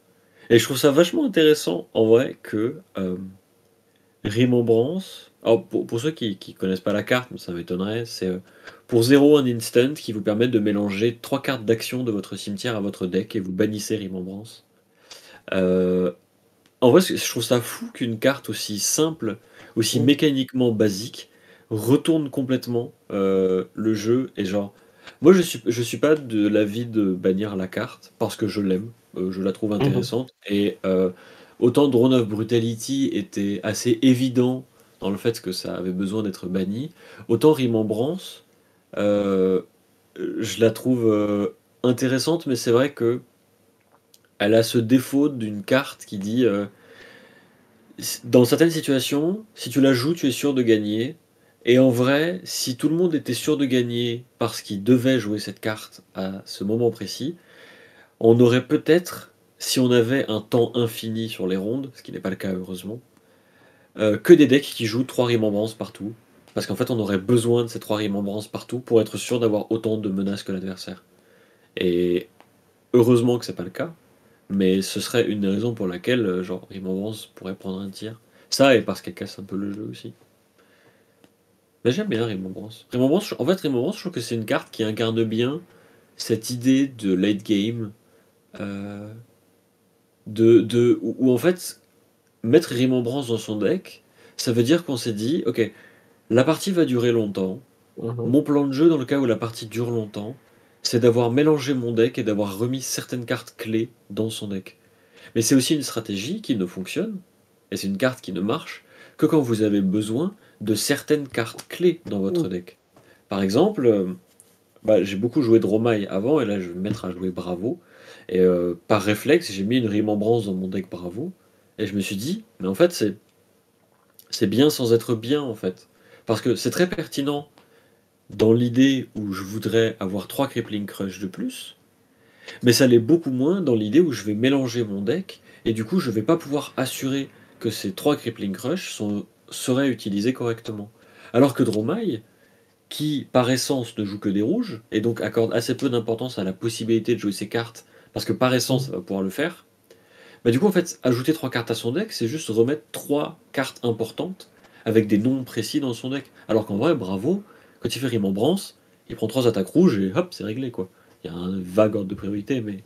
Et je trouve ça vachement intéressant, en vrai, que euh, Remembrance. Alors, pour, pour ceux qui ne connaissent pas la carte, ça m'étonnerait, c'est euh, pour 0 un instant qui vous permet de mélanger trois cartes d'action de votre cimetière à votre deck et vous bannissez Remembrance. Euh, en vrai, je trouve ça fou qu'une carte aussi simple, aussi mécaniquement basique, retourne complètement euh, le jeu et genre. Moi, je suis, je suis pas de l'avis de bannir la carte parce que je l'aime, je la trouve intéressante. Et euh, autant Drone of Brutality était assez évident dans le fait que ça avait besoin d'être banni, autant Remembrance, euh, je la trouve euh, intéressante, mais c'est vrai que elle a ce défaut d'une carte qui dit euh, dans certaines situations, si tu la joues, tu es sûr de gagner. Et en vrai, si tout le monde était sûr de gagner parce qu'il devait jouer cette carte à ce moment précis, on aurait peut-être, si on avait un temps infini sur les rondes, ce qui n'est pas le cas heureusement, euh, que des decks qui jouent trois remembrances partout. Parce qu'en fait, on aurait besoin de ces trois remembrances partout pour être sûr d'avoir autant de menaces que l'adversaire. Et heureusement que c'est pas le cas, mais ce serait une raison pour laquelle, euh, genre, Remembrance pourrait prendre un tir. Ça, et parce qu'elle casse un peu le jeu aussi. Mais j'aime bien Remembrance. Remembrance, en fait, Remembrance, je trouve que c'est une carte qui incarne bien cette idée de late game. Euh, de, de, où, où, en fait, mettre Remembrance dans son deck, ça veut dire qu'on s'est dit, ok, la partie va durer longtemps. Mon plan de jeu, dans le cas où la partie dure longtemps, c'est d'avoir mélangé mon deck et d'avoir remis certaines cartes clés dans son deck. Mais c'est aussi une stratégie qui ne fonctionne, et c'est une carte qui ne marche, que quand vous avez besoin de certaines cartes clés dans votre Mm. deck. Par exemple, euh, bah, j'ai beaucoup joué Dromai avant, et là je vais me mettre à jouer Bravo. Et euh, par réflexe, j'ai mis une Remembrance dans mon deck Bravo, et je me suis dit, mais en fait, c'est c'est bien sans être bien, en fait. Parce que c'est très pertinent dans l'idée où je voudrais avoir trois Crippling Crush de plus, mais ça l'est beaucoup moins dans l'idée où je vais mélanger mon deck, et du coup je vais pas pouvoir assurer que ces trois Crippling Crush sont, seraient utilisés correctement. Alors que Dromai, qui par essence ne joue que des rouges, et donc accorde assez peu d'importance à la possibilité de jouer ses cartes, parce que par essence ça va pouvoir le faire, bah du coup en fait ajouter trois cartes à son deck, c'est juste remettre trois cartes importantes avec des noms précis dans son deck. Alors qu'en vrai, bravo, quand il fait Remembrance, il prend trois attaques rouges et hop, c'est réglé quoi. Il y a un vague ordre de priorité, mais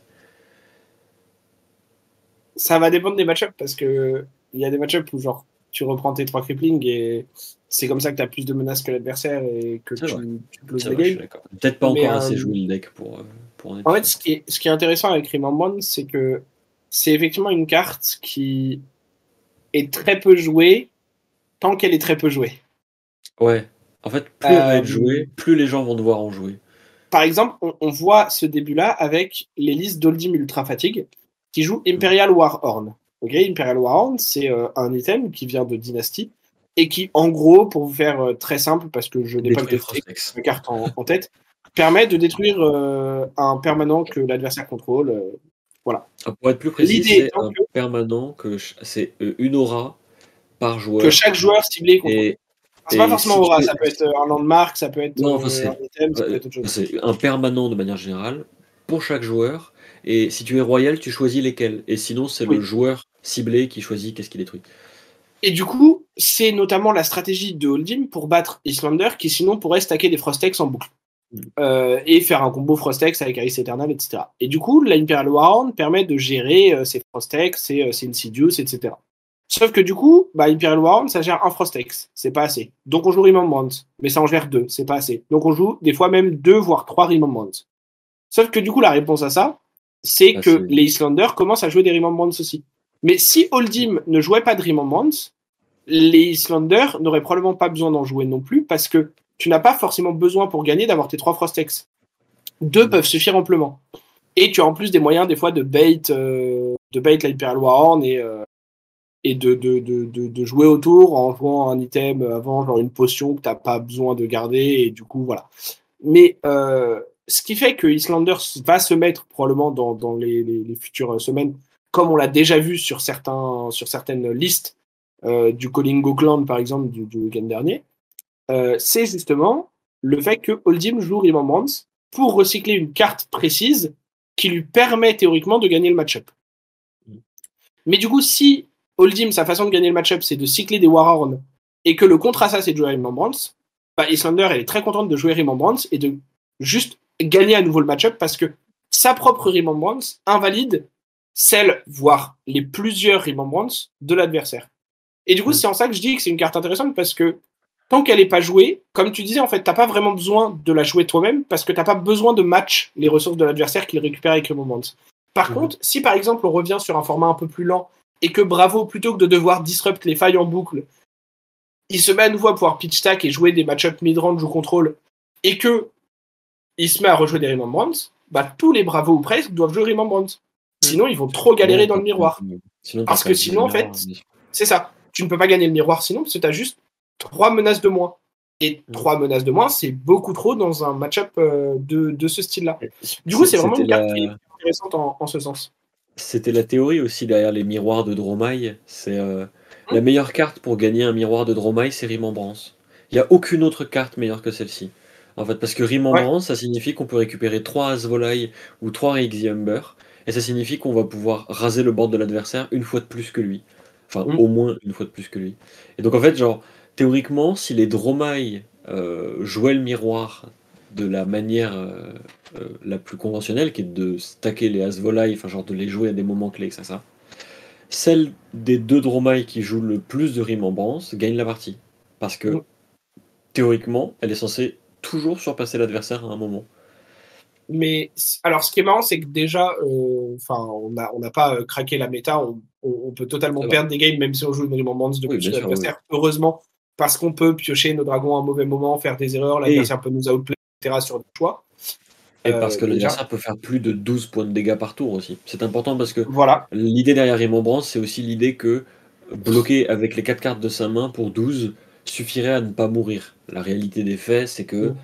Ça va dépendre des match-ups parce que il y a des match-ups où genre tu reprends tes trois crippling et c'est comme ça que tu as plus de menaces que l'adversaire et que tu, tu closes games. d'accord. Peut-être pas Mais, encore assez euh, joué le deck pour, euh, pour en fait, ce qui est, ce qui est intéressant avec Remembrance, c'est que c'est effectivement une carte qui est très peu jouée tant qu'elle est très peu jouée. Ouais. En fait, plus elle va Euh, être jouée, plus les gens vont devoir en jouer. Par exemple, on, on voit ce début-là avec les listes d'Oldim Ultra Fatigue qui jouent Imperial War Horn. Ok, Imperial War Horn, c'est euh, un item qui vient de Dynasty et qui, en gros, pour vous faire euh, très simple, parce que je n'ai pas de carte en, en, tête, permet de détruire euh, un permanent que l'adversaire contrôle. Euh, voilà. Ah, pour être plus précis, c'est un permanent que c'est une aura par joueur. Que chaque joueur ciblé contrôle. C'est pas forcément aura, ça peut être un landmark, ça peut être un item, ça peut être autre chose. C'est un permanent de manière générale pour chaque joueur. Et si tu es royal, tu choisis lesquels. Et sinon, c'est le joueur ciblé qui choisit qu'est-ce qu'il détruit. Et du coup, c'est notamment la stratégie de Holdim pour battre Islander qui sinon pourrait stacker des Frostex en boucle. Euh, et faire un combo Frostex avec Ice Eternal, etc. Et du coup, l'Imperial Warhound permet de gérer euh, ses Frostex, ses, euh, ses, Insidious, etc. Sauf que du coup, bah, Imperial Warhound, ça gère un Frostex, c'est pas assez. Donc on joue Remembrance, mais ça en gère deux, c'est pas assez. Donc on joue des fois même deux, voire trois Remembrance. Sauf que du coup, la réponse à ça, c'est ah, que les Islanders commencent à jouer des Remembrance aussi. Mais si Holdim ne jouait pas de Remembrance, les Islanders n'auraient probablement pas besoin d'en jouer non plus parce que tu n'as pas forcément besoin pour gagner d'avoir tes trois Frostex. Deux mm. peuvent suffire amplement. Et tu as en plus des moyens des fois de bait, euh, de bait l'Hyperial Warhorn et, euh, et de, de, de, de, jouer autour en jouant un item avant, genre une potion que tu n'as pas besoin de garder. Et du coup, voilà. Mais euh, ce qui fait que Islanders va se mettre probablement dans, dans les, les, futures semaines, comme on l'a déjà vu sur, certains, sur certaines listes du Calling Clan, par exemple, du, du week-end dernier, euh, c'est justement le fait que Holdim joue Remembrance pour recycler une carte précise qui lui permet théoriquement de gagner le match-up. Mais du coup, si Holdim, sa façon de gagner le match-up, c'est de cycler des Warhorn et que le contre à ça, c'est de jouer Remembrance, bah, Islander, elle est très contente de jouer Remembrance et de juste gagner à nouveau le match-up parce que sa propre Remembrance invalide celle, voire les plusieurs Remembrance de l'adversaire. Et du coup, mm. c'est en ça que je dis que c'est une carte intéressante parce que tant qu'elle n'est pas jouée, comme tu disais, en fait, t'as pas vraiment besoin de la jouer toi-même parce que t'as pas besoin de match les ressources de l'adversaire qu'il récupère avec Remembrance. Par mm. contre, si par exemple on revient sur un format un peu plus lent et que Bravo, plutôt que de devoir disrupt les failles en boucle, il se met à nouveau à pouvoir pitch stack et jouer des match-up mid-range ou contrôle et que il se met à rejouer des Remembrance, bah tous les Bravo ou presque doivent jouer Remembrance. Sinon, ils vont trop galérer dans le miroir. Parce que sinon, en fait, c'est ça. Tu ne peux pas gagner le miroir sinon, parce que tu as juste trois menaces de moins. Et mm. trois menaces de moins, c'est beaucoup trop dans un match-up euh, de, de, ce style-là. Du coup, c'est vraiment une carte intéressante en, ce sens. C'était la théorie aussi derrière les miroirs de Dromai. C'est euh, la meilleure carte pour gagner un miroir de Dromai, c'est Remembrance. Il n'y a aucune autre carte meilleure que celle-ci. En fait, parce que Remembrance, ça signifie qu'on peut récupérer 3 Asvolai ou 3 Humber, et ça signifie qu'on va pouvoir raser le board de l'adversaire une fois de plus que lui. Enfin, mm. au moins une fois de plus que lui. Et donc, en fait, genre, théoriquement, si les Dromai euh, jouaient le miroir de la manière euh, euh, la plus conventionnelle, qui est de stacker les Asvolai, enfin, genre de les jouer à des moments clés, ça, ça, celle des deux Dromai qui jouent le plus de remembrance gagne la partie. Parce que, théoriquement, elle est censée toujours surpasser l'adversaire à un moment. Mais alors, ce qui est marrant, c'est que déjà, enfin, on n'a on pas craqué la méta. On, peut totalement perdre des games, même si on joue une remembrance de oui, l'adversaire. Heureusement, parce qu'on peut piocher nos dragons à un mauvais moment, faire des erreurs, l'adversaire peut nous outplay, etc. sur des choix. Et parce que euh, l'adversaire peut faire plus de 12 points de dégâts par tour aussi. C'est important parce que voilà. l'idée derrière Remembrance, c'est aussi l'idée que bloquer avec les 4 cartes de sa main pour 12 suffirait à ne pas mourir. La réalité des faits, c'est que mm.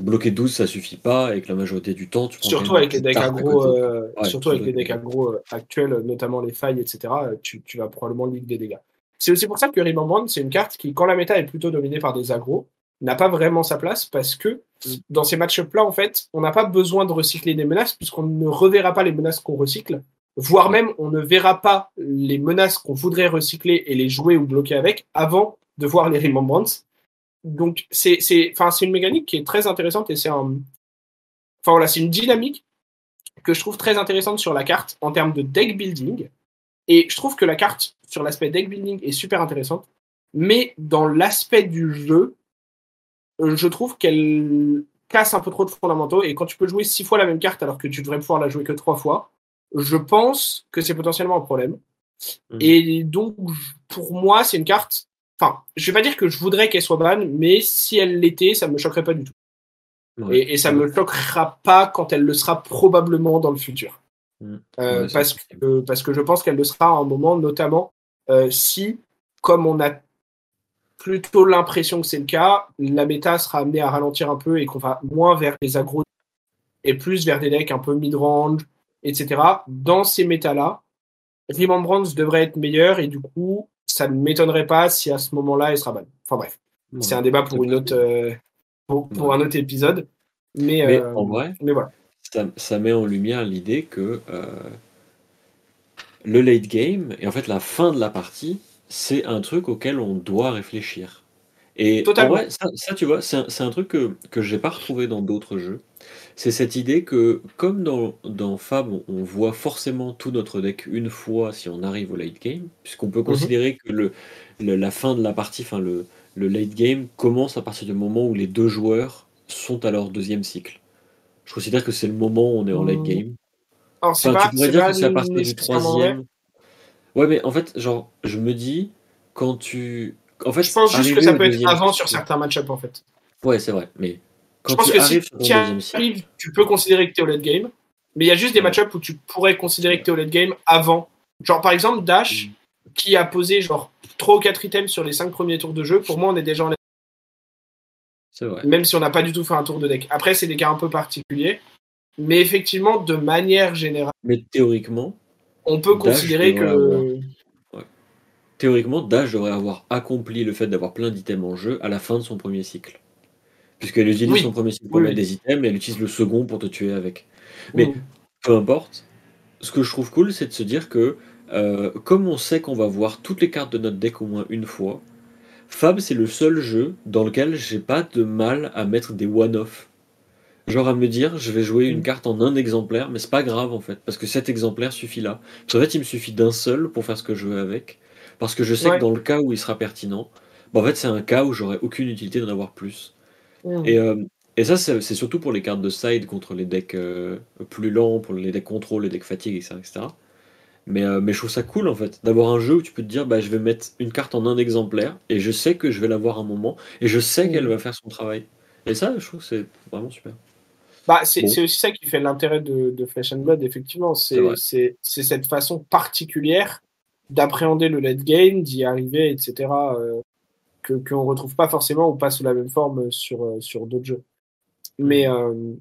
bloquer 12, ça suffit pas, et que la majorité du temps, tu prends Surtout avec les decks aggro, euh, surtout avec les decks aggro euh, actuels, notamment les failles, etc., tu, tu vas probablement lire des dégâts. C'est aussi pour ça que Remembrance, c'est une carte qui, quand la méta est plutôt dominée par des aggros, n'a pas vraiment sa place parce que dans ces match-up-là, en fait, on n'a pas besoin de recycler des menaces puisqu'on ne reverra pas les menaces qu'on recycle, voire même on ne verra pas les menaces qu'on voudrait recycler et les jouer ou bloquer avec avant de voir les Remembrance. Donc, c'est une mécanique qui est très intéressante et c'est un. Enfin voilà, c'est une dynamique que je trouve très intéressante sur la carte en termes de deck building. Et je trouve que la carte sur l'aspect deck building est super intéressante. Mais dans l'aspect du jeu, je trouve qu'elle casse un peu trop de fondamentaux. Et quand tu peux jouer six fois la même carte alors que tu devrais pouvoir la jouer que trois fois, je pense que c'est potentiellement un problème. Mmh. Et donc, pour moi, c'est une carte Enfin, je vais pas dire que je voudrais qu'elle soit ban, mais si elle l'était, ça me choquerait pas du tout. Et, ça me choquera pas quand elle le sera probablement dans le futur. Mm. Euh, parce, que, parce que je pense qu'elle le sera à un moment, notamment euh, si, comme on a plutôt l'impression que c'est le cas. La méta sera amenée à ralentir un peu et qu'on va moins vers les agros et plus vers des decks un peu mid-range, etc. Dans ces méta-là, Remembrance devrait être meilleur et du coup, ça ne m'étonnerait pas si à ce moment-là, elle sera bonne. Enfin bref, c'est un débat pour, une autre, euh, pour, un autre épisode. Mais, mais euh, en vrai, mais voilà. ça, met en lumière l'idée que euh, le late game, et en fait la fin de la partie, c'est un truc auquel on doit réfléchir. Et en vrai, ça, tu vois, c'est un, truc que, que j'ai pas retrouvé dans d'autres jeux. C'est cette idée que, comme dans, dans Fab, on, voit forcément tout notre deck une fois si on arrive au late game, puisqu'on peut mmh considérer que le, la fin de la partie, enfin le, le late game, commence à partir du moment où les deux joueurs sont à leur deuxième cycle. Je considère que c'est le moment où on est en late mmh. game. Alors, tu pourrais dire que c'est à partir du troisième. Ouais, mais en fait, genre, je me dis, quand tu. En fait, je pense juste que ça peut être avant sur certains match-ups, en fait. Ouais, c'est vrai. Mais quand je pense tu que si tu arrives, tu peux considérer que tu es au late game. Mais il y a juste des match-ups où tu pourrais considérer que tu es au late game avant. Genre, par exemple, Dash, mm. qui a posé genre 3 ou 4 items sur les 5 premiers tours de jeu, pour moi, on est déjà en late C'est vrai. Même si on n'a pas du tout fait un tour de deck. Après, c'est des cas un peu particuliers. Mais effectivement, de manière générale. Mais théoriquement, on peut considérer que. Théoriquement, Dash devrait avoir accompli le fait d'avoir plein d'items en jeu à la fin de son premier cycle. Puisqu'elle utilise son premier cycle pour mettre des items et elle utilise le second pour te tuer avec. Mais peu importe, ce que je trouve cool, c'est de se dire que euh, comme on sait qu'on va voir toutes les cartes de notre deck au moins une fois, Fab c'est le seul jeu dans lequel j'ai pas de mal à mettre des one-off. Genre à me dire, je vais jouer une carte en un exemplaire, mais c'est pas grave en fait, parce que cet exemplaire suffit là. En fait, il me suffit d'un seul pour faire ce que je veux avec, parce que je sais que dans le cas où il sera pertinent, bah, en fait, c'est un cas où j'aurais aucune utilité d'en avoir plus. Et, euh, et, ça, c'est surtout pour les cartes de side contre les decks euh, plus lents, pour les decks contrôle, les decks fatigue, etc. Mais, euh, mais je trouve ça cool en fait, d'avoir un jeu où tu peux te dire, bah, je vais mettre une carte en un exemplaire, et je sais que je vais l'avoir un moment, et je sais qu'elle va faire son travail. Et ça, je trouve que c'est vraiment super. Bah, c'est aussi ça qui fait l'intérêt de, de, Flesh and Blood, effectivement. C'est cette façon particulière d'appréhender le late game, d'y arriver, etc., euh, que qu'on ne retrouve pas forcément ou pas sous la même forme sur, euh, sur d'autres jeux. Mais, mm. euh,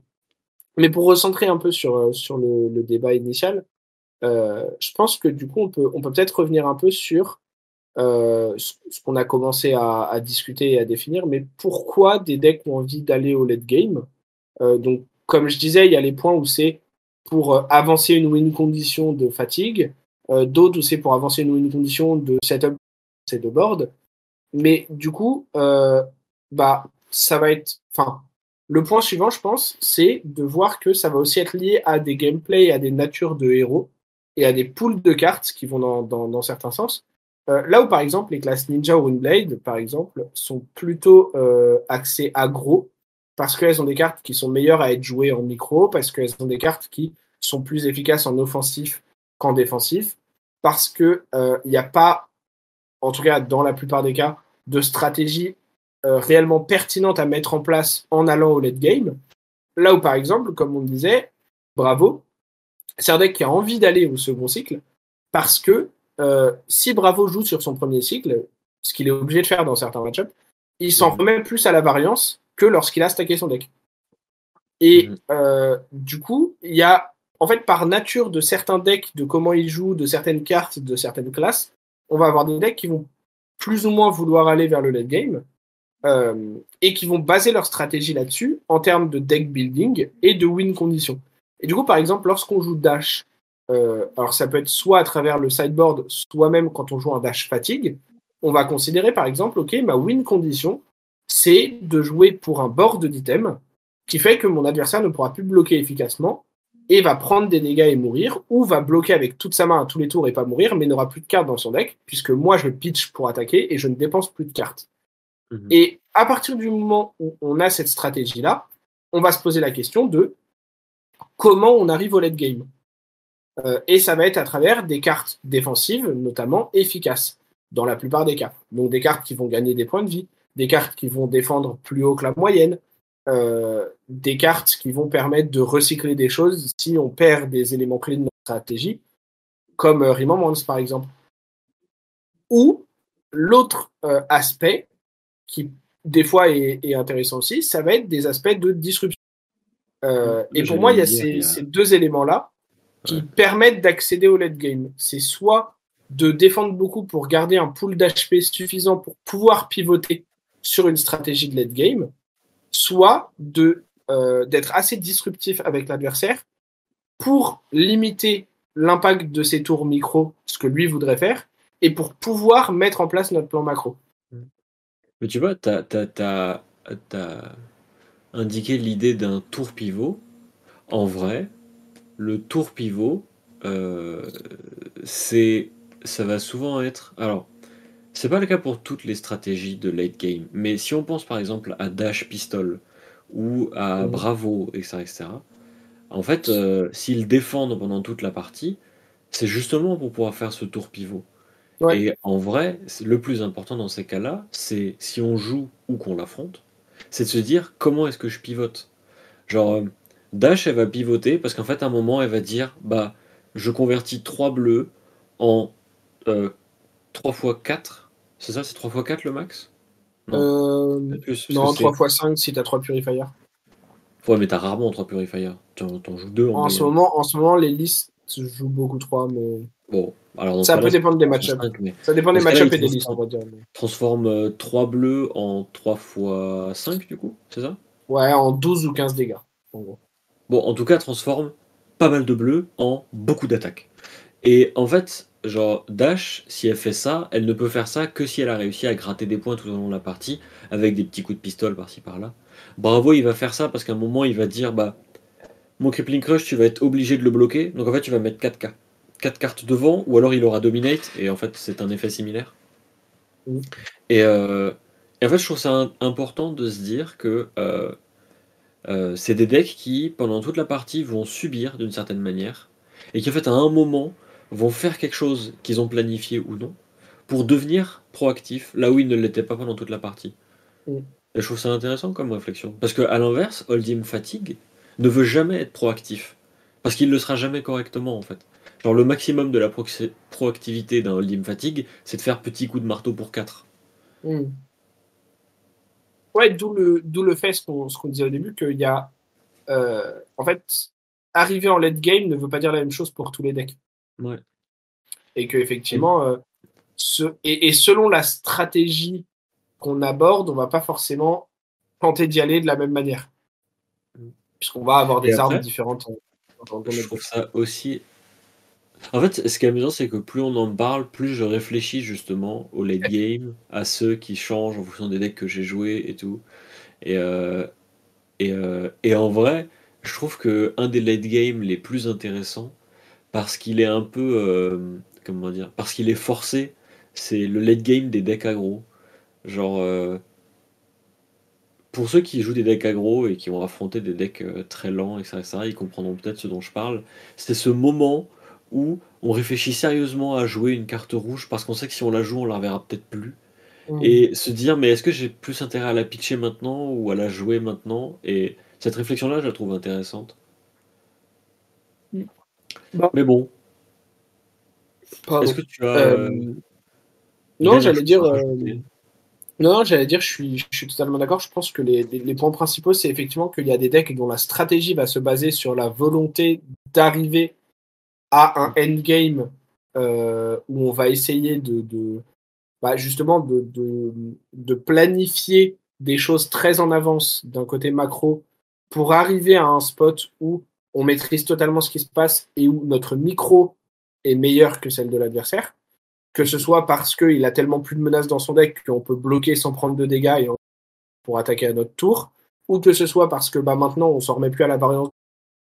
mais pour recentrer un peu sur, sur le, le débat initial, euh, je pense que du coup, on peut on peut peut-être revenir un peu sur euh, ce qu'on a commencé à, à, discuter et à définir, mais pourquoi des decks ont envie d'aller au late game euh, Donc, comme je disais, il y a les points où c'est pour euh, avancer une win condition de fatigue, euh, d'autres où c'est pour avancer une win condition de setup de board. Mais du coup, euh, bah, ça va être. Enfin, le point suivant, je pense, c'est de voir que ça va aussi être lié à des gameplays, à des natures de héros et à des pools de cartes qui vont dans, dans, certains sens. Là où, par exemple, les classes Ninja ou Windblade, par exemple, sont plutôt axées aggro, parce qu'elles ont des cartes qui sont meilleures à être jouées en micro, parce qu'elles ont des cartes qui sont plus efficaces en offensif qu'en défensif, parce qu'il n'y euh, a pas, en tout cas dans la plupart des cas, de stratégie euh, réellement pertinente à mettre en place en allant au late game. Là où, par exemple, comme on le disait, Bravo, c'est un deck qui a envie d'aller au second cycle, parce que euh, si Bravo joue sur son premier cycle, ce qu'il est obligé de faire dans certains match-ups, il s'en remet plus à la variance que lorsqu'il a stacké son deck. Et mhm. euh, du coup, il y a, en fait, par nature de certains decks, de comment ils jouent, de certaines cartes, de certaines classes, on va avoir des decks qui vont plus ou moins vouloir aller vers le late game euh, et qui vont baser leur stratégie là-dessus en termes de deck building et de win condition. Et du coup, par exemple, lorsqu'on joue Dash, euh, alors ça peut être soit à travers le sideboard, soit même quand on joue un Dash fatigue, on va considérer par exemple, ok, ma win condition, c'est de jouer pour un board d'item qui fait que mon adversaire ne pourra plus bloquer efficacement et va prendre des dégâts et mourir, ou va bloquer avec toute sa main à tous les tours et pas mourir, mais n'aura plus de cartes dans son deck, puisque moi je pitch pour attaquer et je ne dépense plus de cartes. Mhm. Et à partir du moment où on a cette stratégie-là, on va se poser la question de comment on arrive au late game. Euh, et ça va être à travers des cartes défensives, notamment efficaces, dans la plupart des cas. Donc des cartes qui vont gagner des points de vie, des cartes qui vont défendre plus haut que la moyenne, euh, des cartes qui vont permettre de recycler des choses si on perd des éléments clés de notre stratégie, comme euh, Remembrance par exemple. Ou l'autre euh, aspect, qui des fois est, est intéressant aussi, ça va être des aspects de disruption. Euh, et pour moi, il y a ces, ces deux éléments-là qui Ouais. permettent d'accéder au late game. C'est soit de défendre beaucoup pour garder un pool d'HP suffisant pour pouvoir pivoter sur une stratégie de late game, soit euh, d'être assez disruptif avec l'adversaire pour limiter l'impact de ses tours micro, ce que lui voudrait faire, et pour pouvoir mettre en place notre plan macro. Mais tu vois, tu as, indiqué l'idée d'un tour pivot. En vrai, le tour pivot, euh, c'est, ça va souvent être. Alors, c'est pas le cas pour toutes les stratégies de late game, mais si on pense par exemple à Dash Pistol ou à Mhm. Bravo, etc., etc., en fait, euh, s'ils défendent pendant toute la partie, c'est justement pour pouvoir faire ce tour pivot. Ouais. Et en vrai, le plus important dans ces cas-là, c'est si on joue ou qu'on l'affronte, c'est de se dire comment est-ce que je pivote. Genre, euh, Dash, elle va pivoter parce qu'en fait, à un moment, elle va dire bah, je convertis 3 bleus en euh, 3 x 4. C'est ça, c'est 3 x 4 le max? Non. Euh, Peut-être plus, parce non, que c'est- 3 x 5 si tu as 3 purifiers. Ouais, mais t'as rarement 3 purifiers. T'en t'en joues 2 en, En ce, moyenne. moment, en ce moment, les listes jouent beaucoup 3, mais Bon, alors ça peut dépendre des. 5, mais Ça dépend des match-ups et des listes, on va dire. mais- transforme 3 bleus en 3 x 5 du coup, c'est ça? Ouais, en 12 ou 15 dégâts. En gros. Bon, en tout cas, transforme pas mal de bleus en beaucoup d'attaques. Et en fait, genre, Dash, si elle fait ça, elle ne peut faire ça que si elle a réussi à gratter des points tout au long de la partie, avec des petits coups de pistolet par-ci par-là. Bravo, il va faire ça parce qu'à un moment, il va dire, bah, mon Crippling Crush, tu vas être obligé de le bloquer, donc en fait, tu vas mettre 4 cartes. 4 cartes devant, ou alors il aura Dominate, et en fait, c'est un effet similaire. Mm. Et, euh, et en fait, je trouve ça important de se dire que euh, euh, c'est des decks qui, pendant toute la partie, vont subir d'une certaine manière, et qui en fait, à un moment, vont faire quelque chose qu'ils ont planifié ou non, pour devenir proactifs, là où ils ne l'étaient pas pendant toute la partie. Mm. Et je trouve ça intéressant comme réflexion. Parce que à l'inverse, Oldhim Fatigue ne veut jamais être proactif. Parce qu'il ne le sera jamais correctement, en fait. Genre, le maximum de la proactivité d'un Oldhim Fatigue, c'est de faire petit coup de marteau pour 4. Hmm. Ouais, d'où le, d'où le fait, ce qu'on, ce qu'on disait au début, qu'il y a. euh, en fait, arriver en late game ne veut pas dire la même chose pour tous les decks. Ouais. Et que, effectivement, euh, ce, et, et selon la stratégie qu'on aborde, on va pas forcément tenter d'y aller de la même manière. Puisqu'on va avoir des après, armes différentes. dans- dans Je trouve ça aussi. En fait, ce qui est amusant, c'est que plus on en parle, plus je réfléchis justement au late game, à ceux qui changent en fonction des decks que j'ai joués et tout. Et, euh, et, euh, et en vrai, je trouve que un des late game les plus intéressants, parce qu'il est un peu. euh, comment dire Parce qu'il est forcé, c'est le late game des decks aggro. Genre. euh, pour ceux qui jouent des decks aggro et qui ont affronté des decks euh, très lents, etc., etc., ils comprendront peut-être ce dont je parle. C'est ce moment où on réfléchit sérieusement à jouer une carte rouge parce qu'on sait que si on la joue, on la reverra peut-être plus. Hmm. Et se dire, mais est-ce que j'ai plus intérêt à la pitcher maintenant ou à la jouer maintenant? Et cette réflexion-là, je la trouve intéressante. Bon. Mais bon, est-ce que tu as. Euh, euh, une non, j'allais dire. euh, Non, non, j'allais dire, je suis, je suis totalement d'accord. Je pense que les, les- les points principaux, c'est effectivement qu'il y a des decks dont la stratégie va se baser sur la volonté d'arriver à un endgame euh, où on va essayer de, de- bah, justement de, de, de planifier des choses très en avance d'un côté macro pour arriver à un spot où on maîtrise totalement ce qui se passe et où notre micro est meilleur que celle de l'adversaire que ce soit parce qu'il a tellement plus de menaces dans son deck qu'on peut bloquer sans prendre de dégâts pour attaquer à notre tour, ou que ce soit parce que bah, maintenant on s'en remet plus à la variance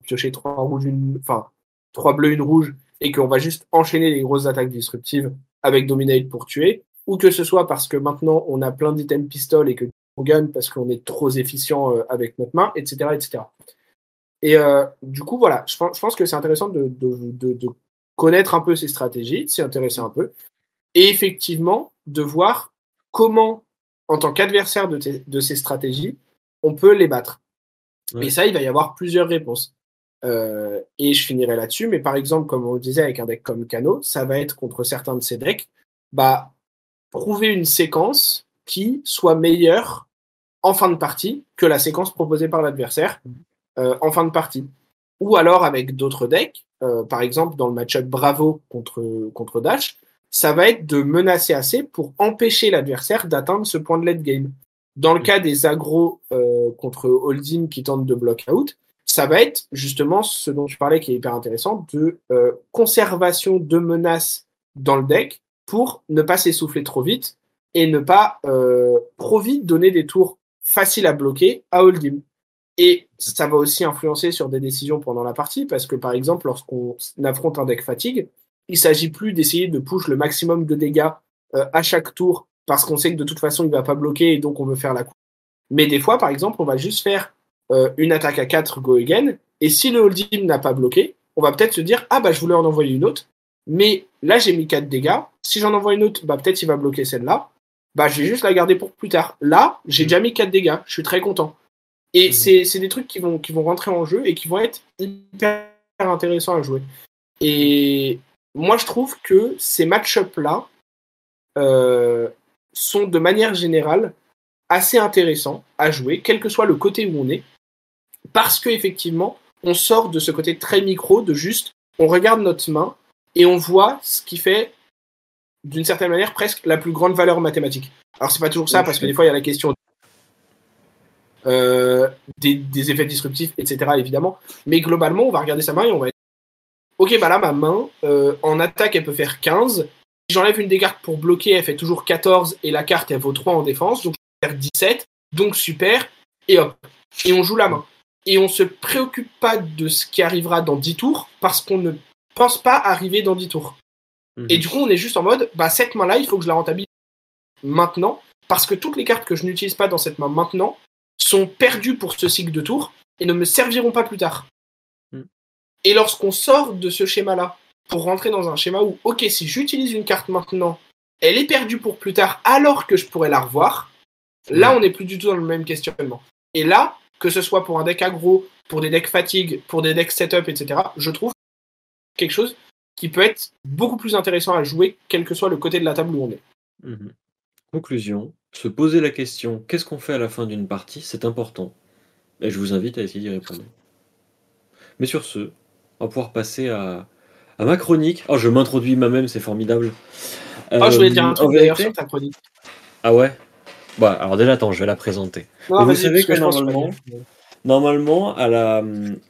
piocher trois rouges, une, enfin trois bleus, une rouge, et qu'on va juste enchaîner les grosses attaques disruptives avec Dominate pour tuer, ou que ce soit parce que maintenant on a plein d'items pistoles et que on gagne parce qu'on est trop efficient euh, avec notre main, etc. etc. Et euh, du coup, voilà, je pense, je pense que c'est intéressant de, de, de, de connaître un peu ces stratégies, de s'y intéresser un peu, et effectivement de voir comment, en tant qu'adversaire de, ces stratégies, on peut les battre. Ouais. Et ça, il va y avoir plusieurs réponses. Euh, et je finirai là-dessus, mais par exemple, comme on le disait avec un deck comme Kano, ça va être contre certains de ces decks, bah, trouver une séquence qui soit meilleur en fin de partie que la séquence proposée par l'adversaire euh, en fin de partie. Ou alors avec d'autres decks, euh, par exemple dans le match-up Bravo contre, contre Dash, ça va être de menacer assez pour empêcher l'adversaire d'atteindre ce point de late game. Dans le cas des agros euh, contre Holding qui tentent de block out, ça va être justement ce dont tu parlais qui est hyper intéressant, de conservation de menaces dans le deck pour ne pas s'essouffler trop vite et ne pas trop vite donner des tours faciles à bloquer à Holding. Et ça va aussi influencer sur des décisions pendant la partie, parce que par exemple, lorsqu'on affronte un deck fatigue, il s'agit plus d'essayer de push le maximum de dégâts euh, à chaque tour, parce qu'on sait que de toute façon, il va pas bloquer et donc on veut faire la coupe. Mais des fois, par exemple, on va juste faire euh, une attaque à 4 go again, et si le holding n'a pas bloqué, on va peut-être se dire, ah bah je voulais en envoyer une autre, mais là j'ai mis 4 dégâts, si j'en envoie une autre, bah peut-être il va bloquer celle-là, bah je vais juste la garder pour plus tard. Là, j'ai déjà mis 4 dégâts, je suis très content. Et Mhm. c'est des trucs qui vont, qui vont rentrer en jeu et qui vont être hyper intéressants à jouer. Et moi, je trouve que ces match-up-là euh, sont de manière générale assez intéressants à jouer, quel que soit le côté où on est, parce que effectivement, on sort de ce côté très micro, de juste, on regarde notre main et on voit ce qui fait, d'une certaine manière, presque la plus grande valeur mathématique. Alors, c'est pas toujours ça, parce que des fois, il y a la question euh, des, des effets disruptifs, etc., évidemment. Mais globalement, on va regarder sa main et on va être Ok, bah là, ma main, euh, en attaque, elle peut faire 15. Si j'enlève une des cartes pour bloquer, elle fait toujours 14 et la carte, elle vaut 3 en défense. Donc, je vais faire 17. Donc, super. Et hop. Et on joue la main. Et on se préoccupe pas de ce qui arrivera dans 10 tours parce qu'on ne pense pas arriver dans 10 tours. Mhm. Et du coup, on est juste en mode, bah, cette main-là, il faut que je la rentabilise maintenant parce que toutes les cartes que je n'utilise pas dans cette main maintenant sont perdues pour ce cycle de tours et ne me serviront pas plus tard. Mm. Et lorsqu'on sort de ce schéma-là pour rentrer dans un schéma où, ok, si j'utilise une carte maintenant, elle est perdue pour plus tard alors que je pourrais la revoir, là, on n'est plus du tout dans le même questionnement. Et là, que ce soit pour un deck aggro, pour des decks fatigue, pour des decks setup, etc., je trouve quelque chose qui peut être beaucoup plus intéressant à jouer, quel que soit le côté de la table où on est. Mhm. Conclusion, se poser la question qu'est-ce qu'on fait à la fin d'une partie, c'est important. Et je vous invite à essayer d'y répondre. Mais sur ce, on va pouvoir passer à, à ma chronique. Oh, je m'introduis moi-même, c'est formidable. Oh, je voulais dire un Euh, truc d'ailleurs sur ta chronique. Ah ouais? Bah, alors déjà, attends, je vais la présenter. Non, vous savez que normalement-. Normalement,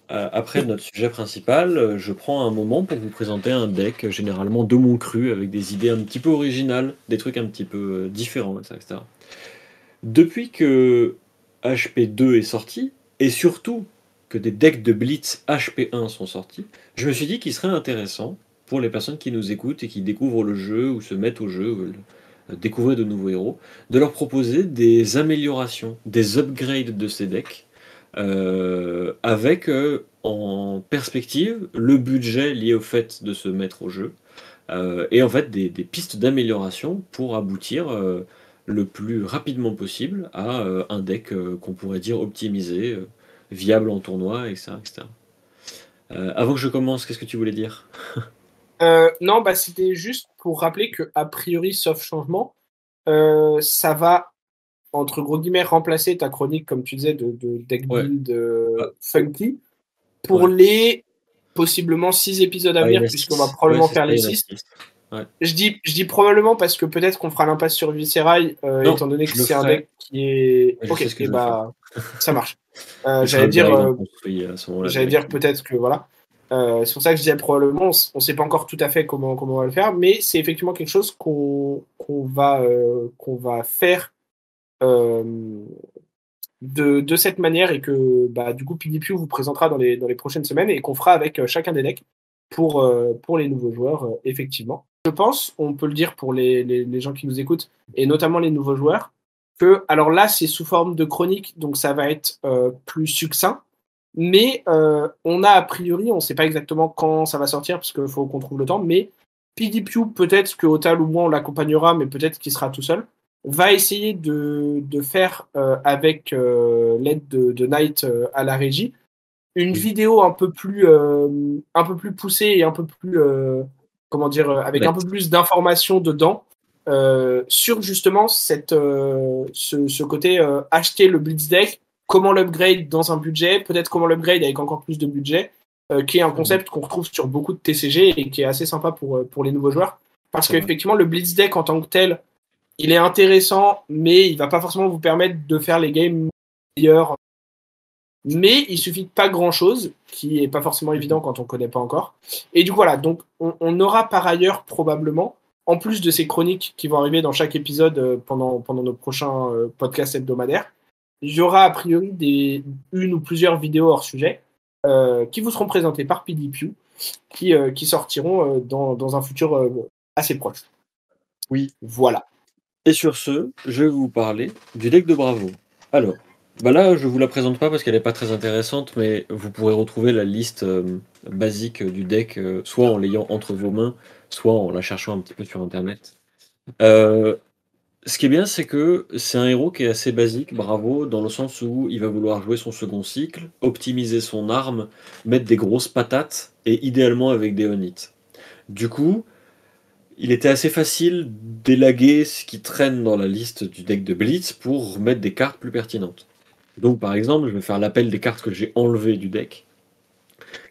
après notre sujet principal, euh, je prends un moment pour vous présenter un deck, euh, généralement de mon cru, avec des idées un petit peu originales, des trucs un petit peu euh, différents, etc. Depuis que HP2 est sorti, et surtout que des decks de Blitz HP1 sont sortis, je me suis dit qu'il serait intéressant pour les personnes qui nous écoutent et qui découvrent le jeu ou se mettent au jeu, veulent découvrir de nouveaux héros, de leur proposer des améliorations, des upgrades de ces decks euh, avec euh, en perspective le budget lié au fait de se mettre au jeu euh, et en fait des, pistes d'amélioration pour aboutir le plus rapidement possible à un deck qu'on pourrait dire optimisé, viable en tournoi, etc. etc. Avant que je commence, qu'est-ce que tu voulais dire? Non, bah, c'était juste pour rappeler que, a priori, sauf changement, ça va, entre gros guillemets, remplacer ta chronique, comme tu disais, de, de deck Ouais. build euh, Ouais. funky pour Ouais. les possiblement six épisodes à venir, en a puisqu'on va probablement Ouais, faire les il y en a six. six. Je dis, je dis probablement parce que peut-être qu'on fera l'impasse sur Visceral, euh, étant donné que c'est un deck qui est. Ok, et vais bah, ça marche. Euh, J'allais dire. J'allais dire peut-être que voilà. C'est pour ça que je disais probablement, on ne sait pas encore tout à fait comment, comment on va le faire, mais c'est effectivement quelque chose qu'on qu'on va, qu'on va faire de, de cette manière et que bah, du coup PDPU vous présentera dans les, prochaines semaines et qu'on fera avec euh, chacun des decks pour, euh, les nouveaux joueurs, euh, effectivement. Je pense, on peut le dire pour les, gens qui nous écoutent, et notamment les nouveaux joueurs, que, alors là, c'est sous forme de chronique, donc ça va être euh, plus succinct, mais euh, on a a priori, on ne sait pas exactement quand ça va sortir, parce qu'il faut qu'on trouve le temps, mais PDPU, peut-être que Otal ou moi on l'accompagnera, mais peut-être qu'il sera tout seul, va essayer de, de faire euh, avec euh, l'aide de, de Knight euh, à la régie une vidéo un peu plus un peu plus poussée et un peu plus comment dire avec un peu plus d'informations dedans sur justement cette, ce, ce, côté acheter le Blitz Deck, comment l'upgrade dans un budget, peut-être comment l'upgrade avec encore plus de budget, qui est un concept qu'on retrouve sur beaucoup de TCG et qui est assez sympa pour, pour les nouveaux joueurs. Parce qu'effectivement, le Blitz Deck en tant que tel, il est intéressant, mais il va pas forcément vous permettre de faire les games meilleurs. Mais il suffit de pas grand chose, qui est pas forcément évident quand on connaît pas encore. Et du coup, voilà. Donc, on, on aura par ailleurs probablement en plus de ces chroniques qui vont arriver dans chaque épisode euh, pendant, pendant nos prochains euh, podcasts hebdomadaires, il y aura a priori des, une ou plusieurs vidéos hors sujet euh, qui vous seront présentées par PDPU, qui, qui sortiront dans, dans, un futur assez proche. Oui. Voilà. Et sur ce, je vais vous parler du deck de Bravo. Alors, bah là, je vous la présente pas parce qu'elle n'est pas très intéressante, mais vous pourrez retrouver la liste basique du deck, soit en l'ayant entre vos mains, soit en la cherchant un petit peu sur internet. Euh, ce qui est bien, c'est que c'est un héros qui est assez basique, bravo, dans le sens où il va vouloir jouer son second cycle, optimiser son arme, mettre des grosses patates, et idéalement avec des onites. Du coup, il était assez facile d'élaguer ce qui traîne dans la liste du deck de Blitz pour mettre des cartes plus pertinentes. Donc par exemple, je vais faire l'appel des cartes que j'ai enlevées du deck.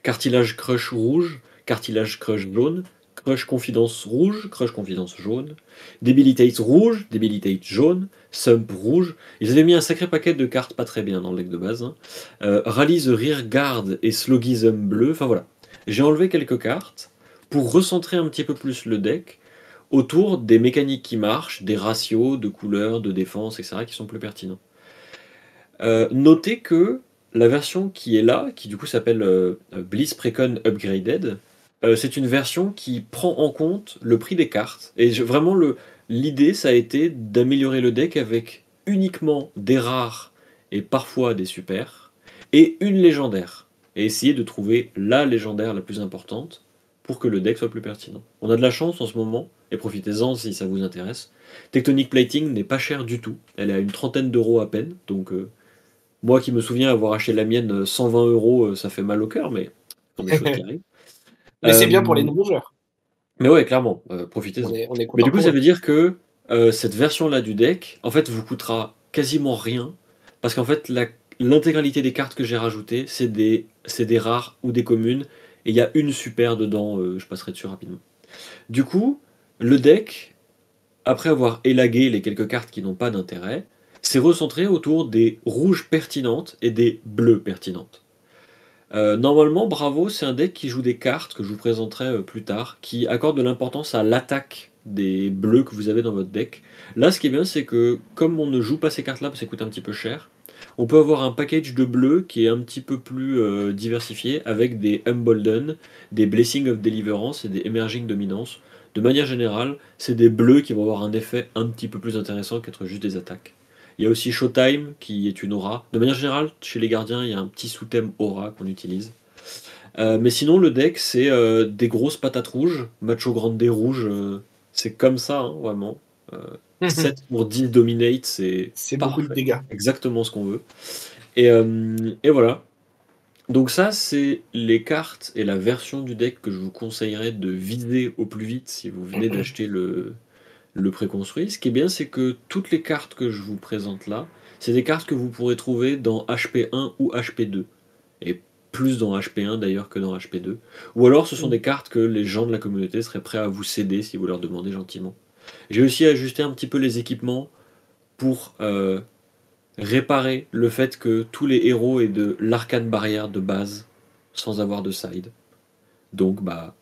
Cartilage crush rouge, cartilage crush jaune, Crush Confidence rouge, Crush Confidence jaune, Debilitate rouge, Debilitate jaune, Sump rouge. Ils avaient mis un sacré paquet de cartes pas très bien dans le deck de base. Hein. Euh, Rally the Rear Guard et Slogism bleu. Enfin voilà. J'ai enlevé quelques cartes pour recentrer un petit peu plus le deck autour des mécaniques qui marchent, des ratios de couleurs, de défense, etc. qui sont plus pertinents. Euh, notez que la version qui est là, qui du coup s'appelle euh, Bliss Precon Upgraded, euh, c'est une version qui prend en compte le prix des cartes. Et vraiment, l'idée, ça a été d'améliorer le deck avec uniquement des rares et parfois des super, et une légendaire. Et essayer de trouver la légendaire la plus importante pour que le deck soit plus pertinent. On a de la chance en ce moment, et profitez-en si ça vous intéresse. Tectonic Plating n'est pas cher du tout. Elle est à une trentaine d'euros à peine. Donc, euh, moi qui me souviens avoir acheté la mienne 120 euros, euh, ça fait mal au cœur, mais des choses qui arrivent. Mais c'est bien pour les euh, nouveaux joueurs. Mais ouais, clairement, euh, profitez-en. Mais du coup, ça veut dire que euh, cette version-là du deck, en fait, vous coûtera quasiment rien. Parce qu'en fait, l'intégralité des cartes que j'ai rajoutées, c'est des, des rares ou des communes. Et il y a une super dedans, je passerai dessus rapidement. Du coup, le deck, après avoir élagué les quelques cartes qui n'ont pas d'intérêt, s'est recentré autour des rouges pertinentes et des bleus pertinentes. Euh, normalement, Bravo, c'est un deck qui joue des cartes que je vous présenterai euh, plus tard, qui accorde de l'importance à l'attaque des bleus que vous avez dans votre deck. Là, ce qui est bien, c'est que comme on ne joue pas ces cartes-là parce qu'elles coûtent un petit peu cher, on peut avoir un package de bleus qui est un petit peu plus euh, diversifié avec des Embolden, des Blessing of Deliverance et des Emerging Dominance. De manière générale, c'est des bleus qui vont avoir un effet un petit peu plus intéressant qu'être juste des attaques. Il y a aussi Showtime qui est une aura. De manière générale, chez les gardiens, il y a un petit sous-thème aura qu'on utilise. Euh, mais sinon, le deck, c'est euh, des grosses patates rouges, macho grande rouge. Euh, c'est comme ça, hein, vraiment. 7 pour 10 dominate, c'est. C'est beaucoup de dégâts. Exactement ce qu'on veut. Et, et, voilà. Donc, ça, c'est les cartes et la version du deck que je vous conseillerais de vider au plus vite si vous venez d'acheter le, le préconstruit. Ce qui est bien, c'est que toutes les cartes que je vous présente là, c'est des cartes que vous pourrez trouver dans HP1 ou HP2. Et plus dans HP1 d'ailleurs que dans HP2. Ou alors ce sont des cartes que les gens de la communauté seraient prêts à vous céder si vous leur demandez gentiment. J'ai aussi ajusté un petit peu les équipements pour euh, réparer le fait que tous les héros aient de l'arcane barrière de base sans avoir de side. Donc bah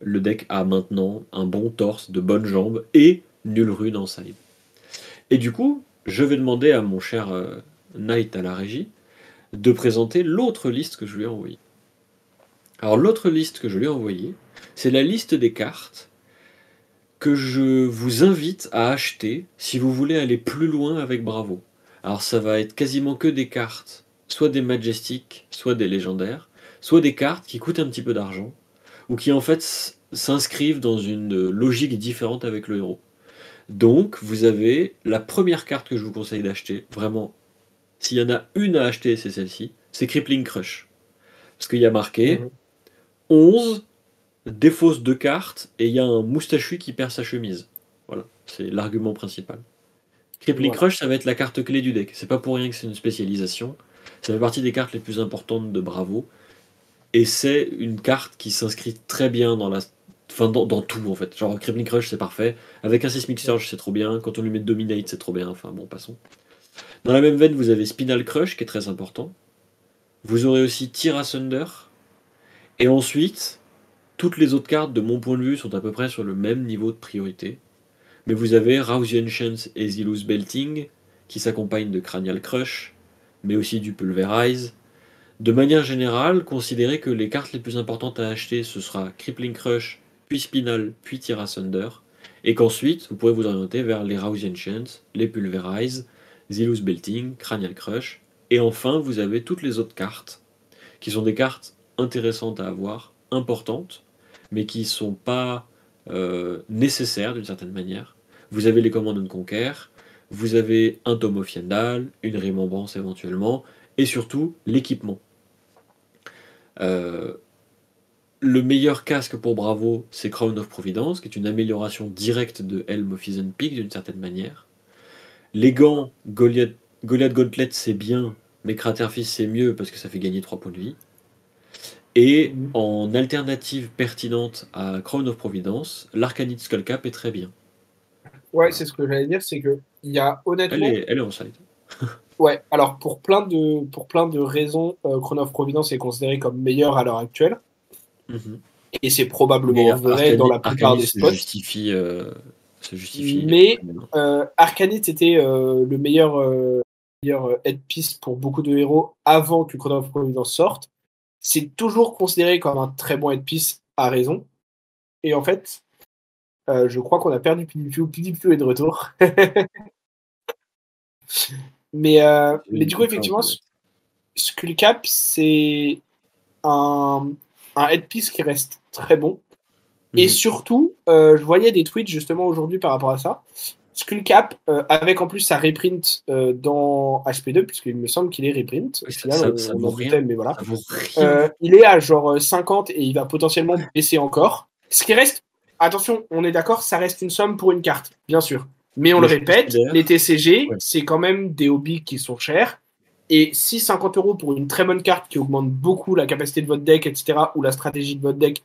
le deck a maintenant un bon torse, de bonnes jambes et nulle rune en side. Et du coup, je vais demander à mon cher euh, Knight à la régie de présenter l'autre liste que je lui ai envoyée. Alors l'autre liste que je lui ai envoyée, c'est la liste des cartes que je vous invite à acheter si vous voulez aller plus loin avec Bravo. Alors ça va être quasiment que des cartes, soit des Majestiques, soit des légendaires, soit des cartes qui coûtent un petit peu d'argent, ou qui en fait s'inscrivent dans une logique différente avec le héros. Donc, vous avez la première carte que je vous conseille d'acheter, vraiment, s'il y en a une à acheter, c'est celle-ci, c'est Crippling Crush. Parce qu'il y a marqué 11, mhm. défausse deux cartes, et il y a un moustachu qui perd sa chemise. Voilà, c'est l'argument principal. Crippling. Crush, ça va être la carte clé du deck. C'est pas pour rien que c'est une spécialisation. Ça fait partie des cartes les plus importantes de Bravo. Et c'est une carte qui s'inscrit très bien dans la. Enfin, dans, dans tout en fait. Genre, Crippling Crush, c'est parfait. Avec un Seismic Surge, c'est trop bien. Quand on lui met Dominate, c'est trop bien. Enfin, bon, passons. Dans la même veine, vous avez Spinal Crush, qui est très important. Vous aurez aussi Tear Asunder. Et ensuite, toutes les autres cartes, de mon point de vue, sont à peu près sur le même niveau de priorité. Mais vous avez Rousey Chance et Zilus Belting, qui s'accompagnent de Cranial Crush, mais aussi du Pulverize. De manière générale, considérez que les cartes les plus importantes à acheter, ce sera Crippling Crush, puis Spinal, puis Tear Asunder, et qu'ensuite, vous pourrez vous orienter vers les Rousey Chance, les Pulverize, Zilus Belting, Cranial Crush, et enfin, vous avez toutes les autres cartes, qui sont des cartes intéressantes à avoir, importantes, mais qui sont pas euh, nécessaires d'une certaine manière. Vous avez les Command and Conquer, vous avez un Tome of Yandal, une Remembrance éventuellement, et surtout l'équipement. Euh, le meilleur casque pour Bravo, c'est Crown of Providence, qui est une amélioration directe de Helm of Season Peak d'une certaine manière. Les gants, Goliath, Goliath Gauntlet, c'est bien, mais Craterfist, c'est mieux parce que ça fait gagner 3 points de vie. Et en alternative pertinente à Crown of Providence, l'Arcanite Skullcap est très bien. Ouais, c'est ce que j'allais dire, c'est que il y a Elle honnêtement. est, elle est en side. Ouais, alors pour plein de, pour plein de raisons, euh, Chrono of Providence est considéré comme meilleur à l'heure actuelle. Mhm. Et c'est probablement Mais vrai dans la Arcanite- plupart des se spots. justifie, euh, se justifie. Mais- Euh, Arcanite était euh, le meilleur, euh, meilleur headpiece pour beaucoup de héros avant que Chrono of Providence sorte. C'est toujours considéré comme un très bon headpiece à raison. Et en fait, euh, je crois qu'on a perdu PDPU. PDPU est de retour. mais, euh, mais du coup, effectivement, Skullcap, c'est un, un headpiece qui reste très bon. Et Mhm. surtout, euh, je voyais des tweets justement aujourd'hui par rapport à ça. Skullcap, euh, avec en plus sa reprint euh, dans HP2, puisqu'il me semble qu'il est reprint. Au Oui, ça- final, ça- on- ça on vaut en rien. doutait, mais voilà. Ça vaut rien. Euh, il est à genre euh, 50 et il va potentiellement baisser encore. Ce qui reste, attention, on est d'accord, ça reste une somme pour une carte, bien sûr. Mais on le répète, les TCG, Ouais. c'est quand même des hobbies qui sont chers. Et si 50 euros pour une très bonne carte qui augmente beaucoup la capacité de votre deck, etc., ou la stratégie de votre deck,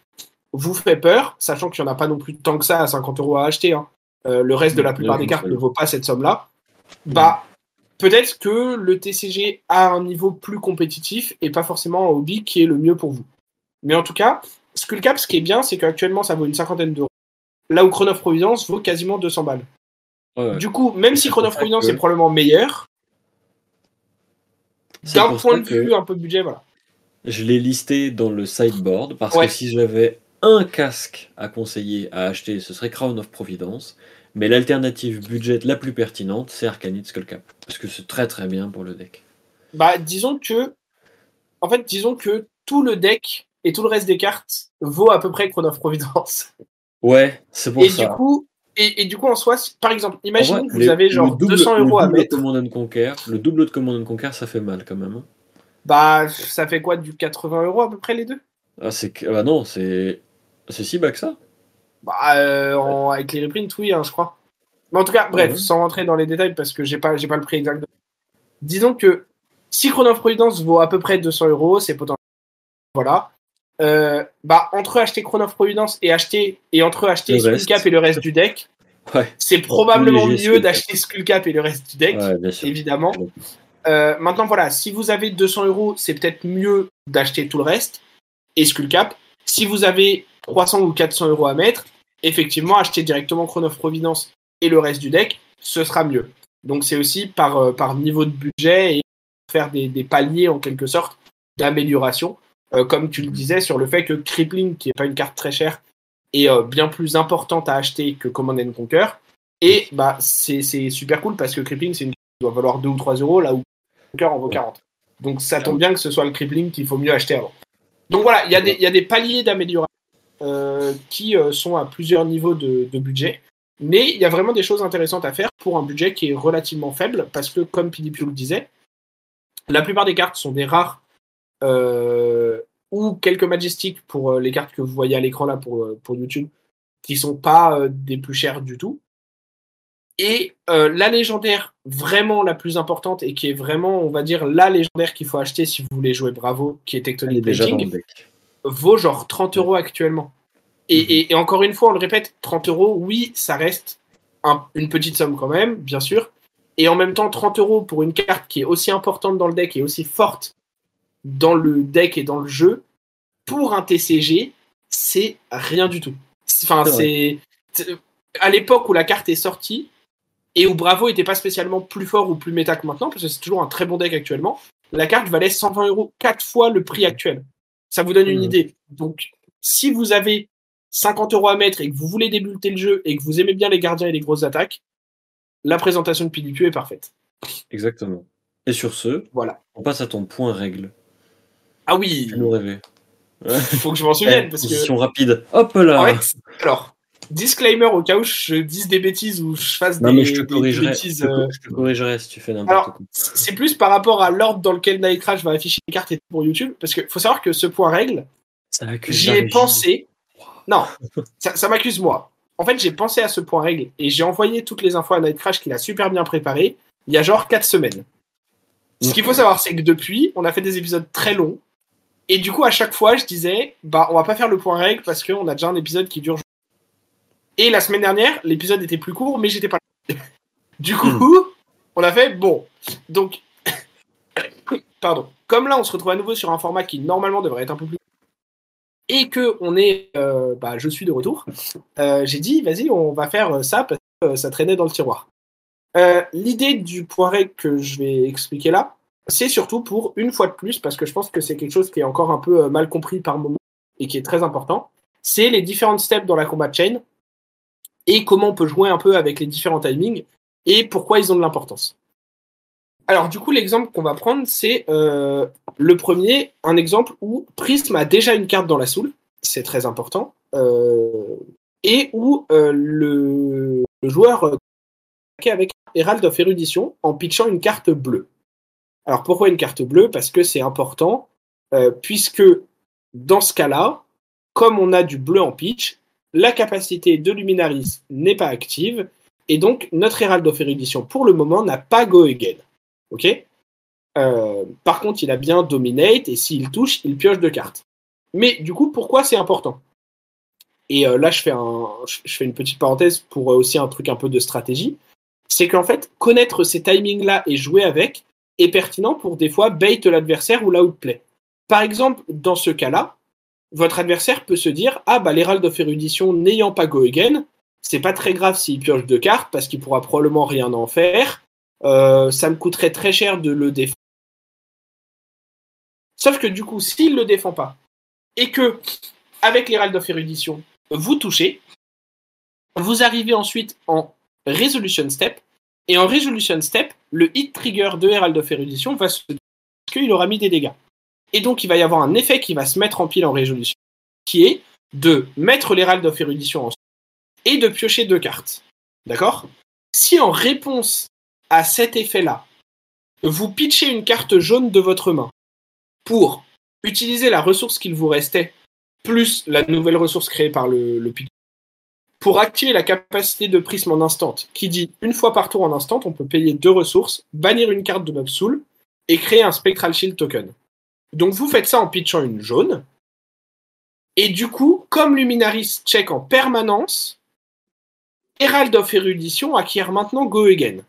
vous fait peur, sachant qu'il n'y en a pas non plus tant que ça à 50 euros à acheter. hein. Euh, le reste de la plupart des cartes ne vaut pas cette somme-là. Bah, peut-être que le TCG a un niveau plus compétitif et pas forcément un hobby qui est le mieux pour vous. Mais en tout cas, Skullcap, ce qui est bien, c'est qu'actuellement, ça vaut une cinquantaine d'euros. Là où Chrono of Providence vaut quasiment 200 balles. Ouais, ouais. Du coup, même si Chrono Providence que- est probablement meilleur, d'un point de vue un peu budget, voilà. Je l'ai listé dans le sideboard parce Ouais. que si j'avais un casque à conseiller à acheter, ce serait Crown of Providence. Mais l'alternative budget la plus pertinente, c'est Arcanite Skullcap. Parce que c'est très très bien pour le deck. Bah, disons que, en fait, disons que tout le deck et tout le reste des cartes vaut à peu près Chrono of Providence. Ouais, c'est pour Et ça. du coup, et, et du coup, en soi, par exemple, vrai, que vous les- avez genre le double- 200 euros à mettre. Conquer, le double de Command and Conquer, ça fait mal quand même. hein. Bah, ça fait quoi, du 80 euros à peu près les deux? Ah, c'est que- bah non, c'est c'est si bas que ça. Bah, euh, en- avec les reprints, oui, hein, je crois. Mais en tout cas, bref, Ouais. sans rentrer dans les détails parce que j'ai pas, j'ai pas le prix exact. Disons que si Chrono Providence vaut à peu près 200 euros, c'est potentiellement. Voilà. Euh, bah, entre acheter Chrono of Providence et acheter, et entre acheter. Skullcap et le reste du deck, Ouais, c'est probablement mieux d'acheter Skullcap et le reste du deck, ouais évidemment. Euh, maintenant, voilà, si vous avez 200 euros, c'est peut-être mieux d'acheter tout le reste et Skullcap. Si vous avez 300 ou 400 euros à mettre, effectivement, acheter directement Chrono of Providence et le reste du deck, ce sera mieux. Donc, c'est aussi par, euh, par niveau de budget et faire des, des paliers en quelque sorte d'amélioration. Euh, comme tu le disais, sur le fait que Crippling, qui n'est pas une carte très chère, est euh, bien plus importante à acheter que Command and Conquer. Et bah, c'est super cool parce que Crippling, c'est une carte qui doit valoir 2 ou 3 euros, là où Conquer en vaut 40. Donc ça tombe bien que ce soit le Crippling qu'il faut mieux acheter avant. Donc voilà, il y, a des- il y a des paliers d'amélioration qui euh, sont à plusieurs niveaux de, de budget. Mais il y a vraiment des choses intéressantes à faire pour un budget qui est relativement faible parce que, comme PDP le disait, la plupart des cartes sont des rares euh, ou quelques Majestic pour euh, les cartes que vous voyez à l'écran là pour, euh, pour YouTube qui sont pas euh, des plus chères du tout. Et euh, la légendaire vraiment la plus importante et qui est vraiment, on va dire, la légendaire qu'il faut acheter si vous voulez jouer Bravo, qui est Tectonic Plating, vaut genre 30 euros actuellement. Et, mhm. et, et, encore une fois, on le répète, 30 euros, oui, ça reste un, une petite somme quand même, bien sûr. Et en même temps, 30 euros pour une carte qui est aussi importante dans le deck et aussi forte dans le deck et dans le jeu, pour un TCG, c'est rien du tout. Enfin, c'est. À l'époque où la carte est sortie, et où Bravo n'était pas spécialement plus fort ou plus méta que maintenant, parce que c'est toujours un très bon deck actuellement, la carte valait 120 euros, 4 fois le prix actuel. Ça vous donne une mmh. idée. Donc, si vous avez 50 euros à mettre et que vous voulez débuter le jeu et que vous aimez bien les gardiens et les grosses attaques, la présentation de Pidicu est parfaite. Exactement. Et sur ce, voilà. on passe à ton point règle. Ah oui. Tu nous rêver. Faut que je m'en souvienne. parce que... rapide. Hop là. alors, disclaimer au cas où je dise des bêtises ou je fasse non, des, mais je te corrigerai, bêtises. Je te, euh, je te corrigerai si tu fais n'importe quoi. C'est plus par rapport à l'ordre dans lequel Night Crash va afficher les cartes et pour YouTube. Parce qu'il faut savoir que ce point règle, j'y ai pensé. Non, ça, ça m'accuse moi. En fait, j'ai pensé à ce point règle et j'ai envoyé toutes les infos à Night Crash qu'il a super bien préparé il y a genre 4 semaines. Ce qu'il faut savoir, c'est que depuis, on a fait des épisodes très longs. Et du coup, à chaque fois, je disais, bah, on va pas faire le point règle parce qu'on a déjà un épisode qui dure et la semaine dernière, l'épisode était plus court, mais j'étais pas là. Du coup, hmm. on a fait bon. Donc, pardon. Comme là, on se retrouve à nouveau sur un format qui normalement devrait être un peu plus et que on est, euh, bah, je suis de retour. Euh, j'ai dit, vas-y, on va faire ça parce que euh, ça traînait dans le tiroir. L'idée du règle que je vais expliquer là, c'est surtout pour une fois de plus, parce que je pense que c'est quelque chose qui est encore un peu mal compris par moment et qui est très important. C'est les différentes steps dans la combat chain et comment on peut jouer un peu avec les différents timings et pourquoi ils ont de l'importance. Alors du coup, l'exemple qu'on va prendre, c'est euh, le premier, un exemple où Prism a déjà une carte dans la soul, c'est très important, euh, et où euh, le, joueur avec Herald of Erudition en pitchant une carte bleue. Alors pourquoi une carte bleue? Parce que c'est important, puisque dans ce cas-là, comme on a du bleu en pitch, la capacité de Luminaris n'est pas active, et donc notre Herald of Erudition pour le moment n'a pas Go Again. Ok? Euh, Par contre, il a bien Dominate, et s'il touche, il pioche deux cartes. Mais du coup, pourquoi c'est important? Et euh, là, je fais, une petite parenthèse pour euh, aussi un truc un peu de stratégie. C'est qu'en fait, connaître ces timings-là et jouer avec est pertinent pour des fois bait l'adversaire ou l'outplay. Par exemple, dans ce cas-là, votre adversaire peut se dire Ah, bah, l'Herald of Erudition n'ayant pas Go Again, c'est pas très grave s'il pioche deux cartes parce qu'il pourra probablement rien en faire. Euh, ça me coûterait très cher de le défendre. Sauf que du coup, s'il le défend pas et que, avec l'Herald of Erudition, vous touchez, vous arrivez ensuite en Resolution Step. Et en Resolution Step, le hit trigger de Herald of Erudition va se dire qu'il aura mis des dégâts. Et donc, il va y avoir un effet qui va se mettre en pile en résolution, qui est de mettre l'Herald of Erudition en et de piocher deux cartes. D'accord? Si en réponse à cet effet-là, vous pitchez une carte jaune de votre main pour utiliser la ressource qu'il vous restait, plus la nouvelle ressource créée par le, le pitch, pour activer la capacité de prisme en instant, qui dit une fois par tour en instant, on peut payer deux ressources, bannir une carte de Mob Soul et créer un Spectral Shield token. Donc vous faites ça en pitchant une jaune. Et du coup, comme Luminaris check en permanence, Herald of Erudition acquiert maintenant Go Again.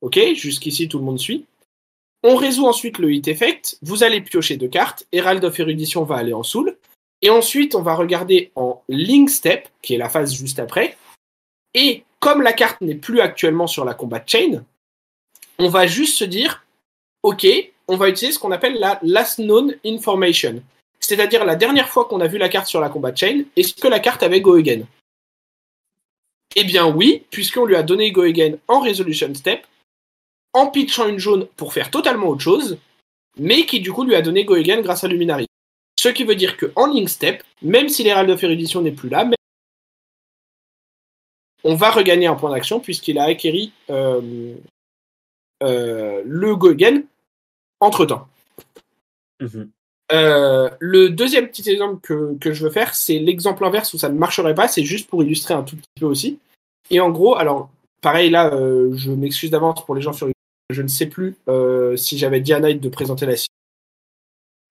Ok, jusqu'ici tout le monde suit. On résout ensuite le hit effect. Vous allez piocher deux cartes. Herald of Erudition va aller en soul. Et ensuite, on va regarder en Link Step, qui est la phase juste après. Et comme la carte n'est plus actuellement sur la combat chain, on va juste se dire, ok, on va utiliser ce qu'on appelle la last known information. C'est-à-dire la dernière fois qu'on a vu la carte sur la combat chain, est-ce que la carte avait Go Again Eh bien oui, puisqu'on lui a donné Go Again en resolution step, en pitchant une jaune pour faire totalement autre chose, mais qui du coup lui a donné Go Again grâce à Luminary. Ce qui veut dire qu'en Link Step, même si l'Herald of Erudition n'est plus là, on va regagner un point d'action puisqu'il a acquéri euh, euh, le Go Again entre-temps. Mhm. Euh, le deuxième petit exemple que, que je veux faire, c'est l'exemple inverse où ça ne marcherait pas, c'est juste pour illustrer un tout petit peu aussi. Et en gros, alors, pareil, là, je m'excuse d'avance pour les gens sur Je ne sais plus si j'avais dit à Night de présenter la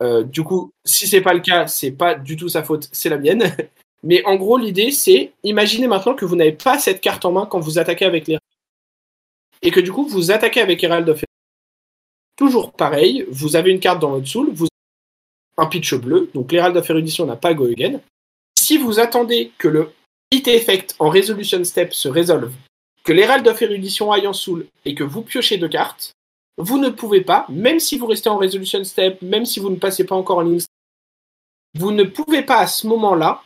euh, du coup, si c'est pas le cas, c'est pas du tout sa faute, c'est la mienne. Mais en gros, l'idée, c'est imaginez maintenant que vous n'avez pas cette carte en main quand vous attaquez avec les et que du coup vous attaquez avec Herald of Toujours pareil, vous avez une carte dans votre soul, vous avez un pitch bleu, donc l'Herald of Erudition n'a pas Go. Si vous attendez que le hit effect en resolution step se résolve, que l'Herald of Erudition aille en soul et que vous piochez deux cartes, vous ne pouvez pas, même si vous restez en resolution step, même si vous ne passez pas encore en ligne, vous ne pouvez pas à ce moment-là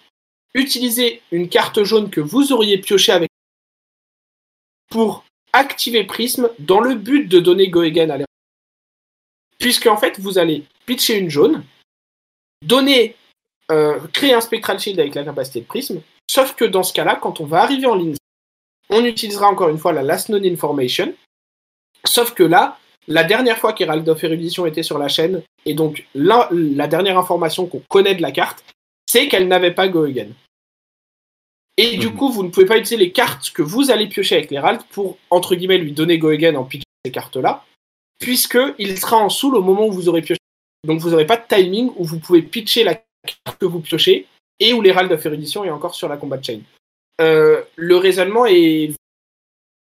utiliser une carte jaune que vous auriez pioché avec pour activer Prism dans le but de donner Go à l'air. Puisque en fait, vous allez pitcher une jaune, donner, euh, créer un Spectral Shield avec la capacité de Prism, sauf que dans ce cas-là, quand on va arriver en ligne, on utilisera encore une fois la Last Known Information, sauf que là, la dernière fois qu'Herald of Erudition était sur la chaîne, et donc la, la dernière information qu'on connaît de la carte, c'est qu'elle n'avait pas Go Again. Et du mhm. coup, vous ne pouvez pas utiliser les cartes que vous allez piocher avec l'Herald pour, entre guillemets, lui donner Go Again en pitchant ces cartes-là, puisqu'il sera en soul au moment où vous aurez pioché. Donc vous n'aurez pas de timing où vous pouvez pitcher la carte que vous piochez et où l'Herald of Erudition est encore sur la combat chain. Euh, le raisonnement est.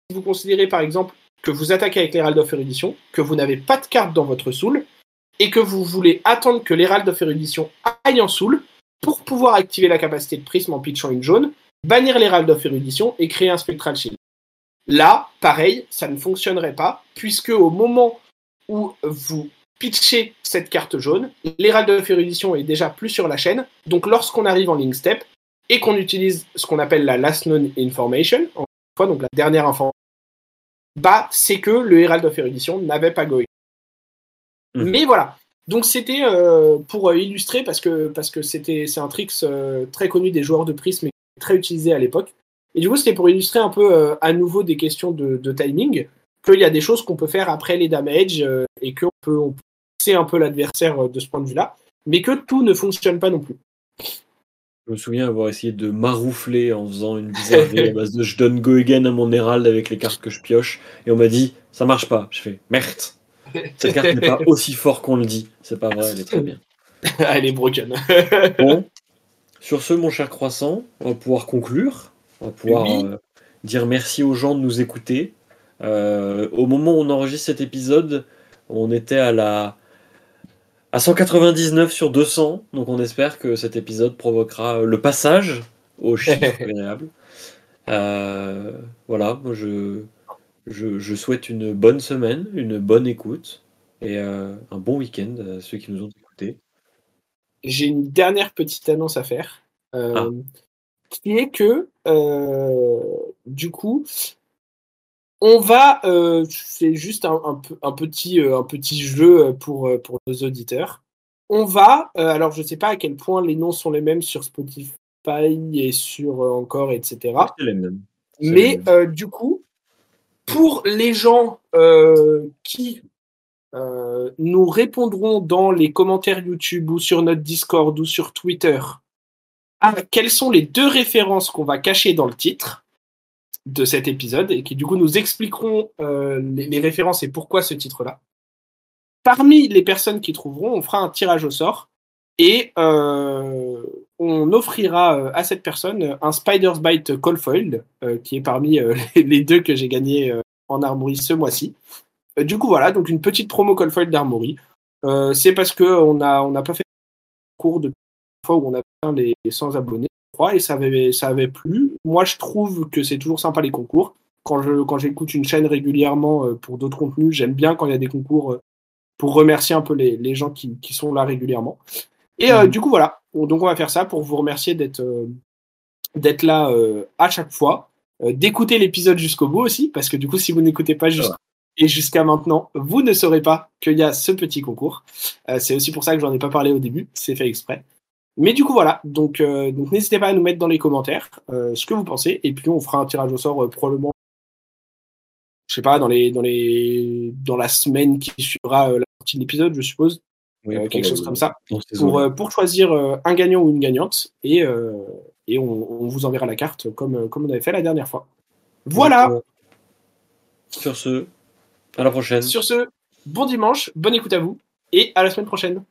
Si vous considérez par exemple que vous attaquez avec l'Herald of Erudition, que vous n'avez pas de carte dans votre soul, et que vous voulez attendre que l'Herald of Erudition aille en soul pour pouvoir activer la capacité de prisme en pitchant une jaune, bannir l'Herald of Erudition et créer un Spectral Shield. Là, pareil, ça ne fonctionnerait pas, puisque au moment où vous pitchez cette carte jaune, l'Herald of Erudition est déjà plus sur la chaîne, donc lorsqu'on arrive en Link Step, et qu'on utilise ce qu'on appelle la Last Known Information, fois, donc la dernière information bah, c'est que le Herald of Erudition n'avait pas Goy. Mhm. Mais voilà. Donc c'était euh, pour euh, illustrer parce que parce que c'était c'est un trick euh, très connu des joueurs de Prism et très utilisé à l'époque. Et du coup c'était pour illustrer un peu à nouveau des questions de, de timing qu'il y a des choses qu'on peut faire après les damages et qu'on peut on peut un peu l'adversaire de ce point de vue-là, mais que tout ne fonctionne pas non plus. Je me souviens avoir essayé de maroufler en faisant une bizarrerie à base de je donne go again à mon Herald avec les cartes que je pioche. Et on m'a dit, ça marche pas. Je fais, merde. Cette carte n'est pas aussi fort qu'on le dit. C'est pas vrai, elle est très bien. elle est broken. bon. Sur ce, mon cher croissant, on va pouvoir conclure. On va pouvoir euh, dire merci aux gens de nous écouter. Euh, au moment où on enregistre cet épisode, on était à la à 199 sur 200. Donc on espère que cet épisode provoquera le passage au chiffre agréable. Euh, voilà, moi je, je, souhaite une bonne semaine, une bonne écoute et euh, un bon week-end à ceux qui nous ont écoutés. J'ai une dernière petite annonce à faire. Euh, ah. Qui est que, du coup, on va, euh, c'est juste un, un, petit, euh, un petit jeu pour, euh, pour nos auditeurs. On va, alors je ne sais pas à quel point les noms sont les mêmes sur Spotify et sur encore, etc. Les mêmes. Mais du coup, pour les gens qui nous répondront dans les commentaires YouTube ou sur notre Discord ou sur Twitter à quelles sont les deux références qu'on va cacher dans le titre, de cet épisode et qui du coup nous expliqueront euh, les, références et pourquoi ce titre-là. Parmi les personnes qui trouveront, on fera un tirage au sort et euh, on offrira euh, à cette personne un Spider's Bite Call Foil qui est parmi les deux que j'ai gagné en Armory ce mois-ci. du coup voilà, donc une petite promo Call Foil d'Armory. C'est parce qu'on n'a on pas fait cours de fois où on a fait les 100 abonnés et ça avait, ça avait plu. Moi, je trouve que c'est toujours sympa les concours. Quand je quand j'écoute une chaîne régulièrement euh, pour d'autres contenus, j'aime bien quand il y a des concours euh, pour remercier un peu les, les gens qui, qui, sont là régulièrement. Et euh, mhm. du coup, voilà. Donc, on va faire ça pour vous remercier d'être d'être là à chaque fois, d'écouter l'épisode jusqu'au bout aussi, parce que du coup, si vous n'écoutez pas et jusqu'à maintenant, vous ne saurez pas qu'il y a ce petit concours. c'est aussi pour ça que j'en ai pas parlé au début, c'est fait exprès. Mais du coup, voilà. Donc, euh, donc n'hésitez pas à nous mettre dans les commentaires euh, ce que vous pensez. Et puis, on fera un tirage au sort euh, probablement, je sais pas, dans, les, dans, les, dans la semaine qui suivra la sortie de l'épisode, je suppose. quelque chose comme ça. Pour, pour choisir un gagnant ou une gagnante. Et, et on, on, vous enverra la carte comme, comme on avait fait la dernière fois. Voilà. Sur ce, à la prochaine. Sur ce, bon dimanche, bonne écoute à vous et à la semaine prochaine.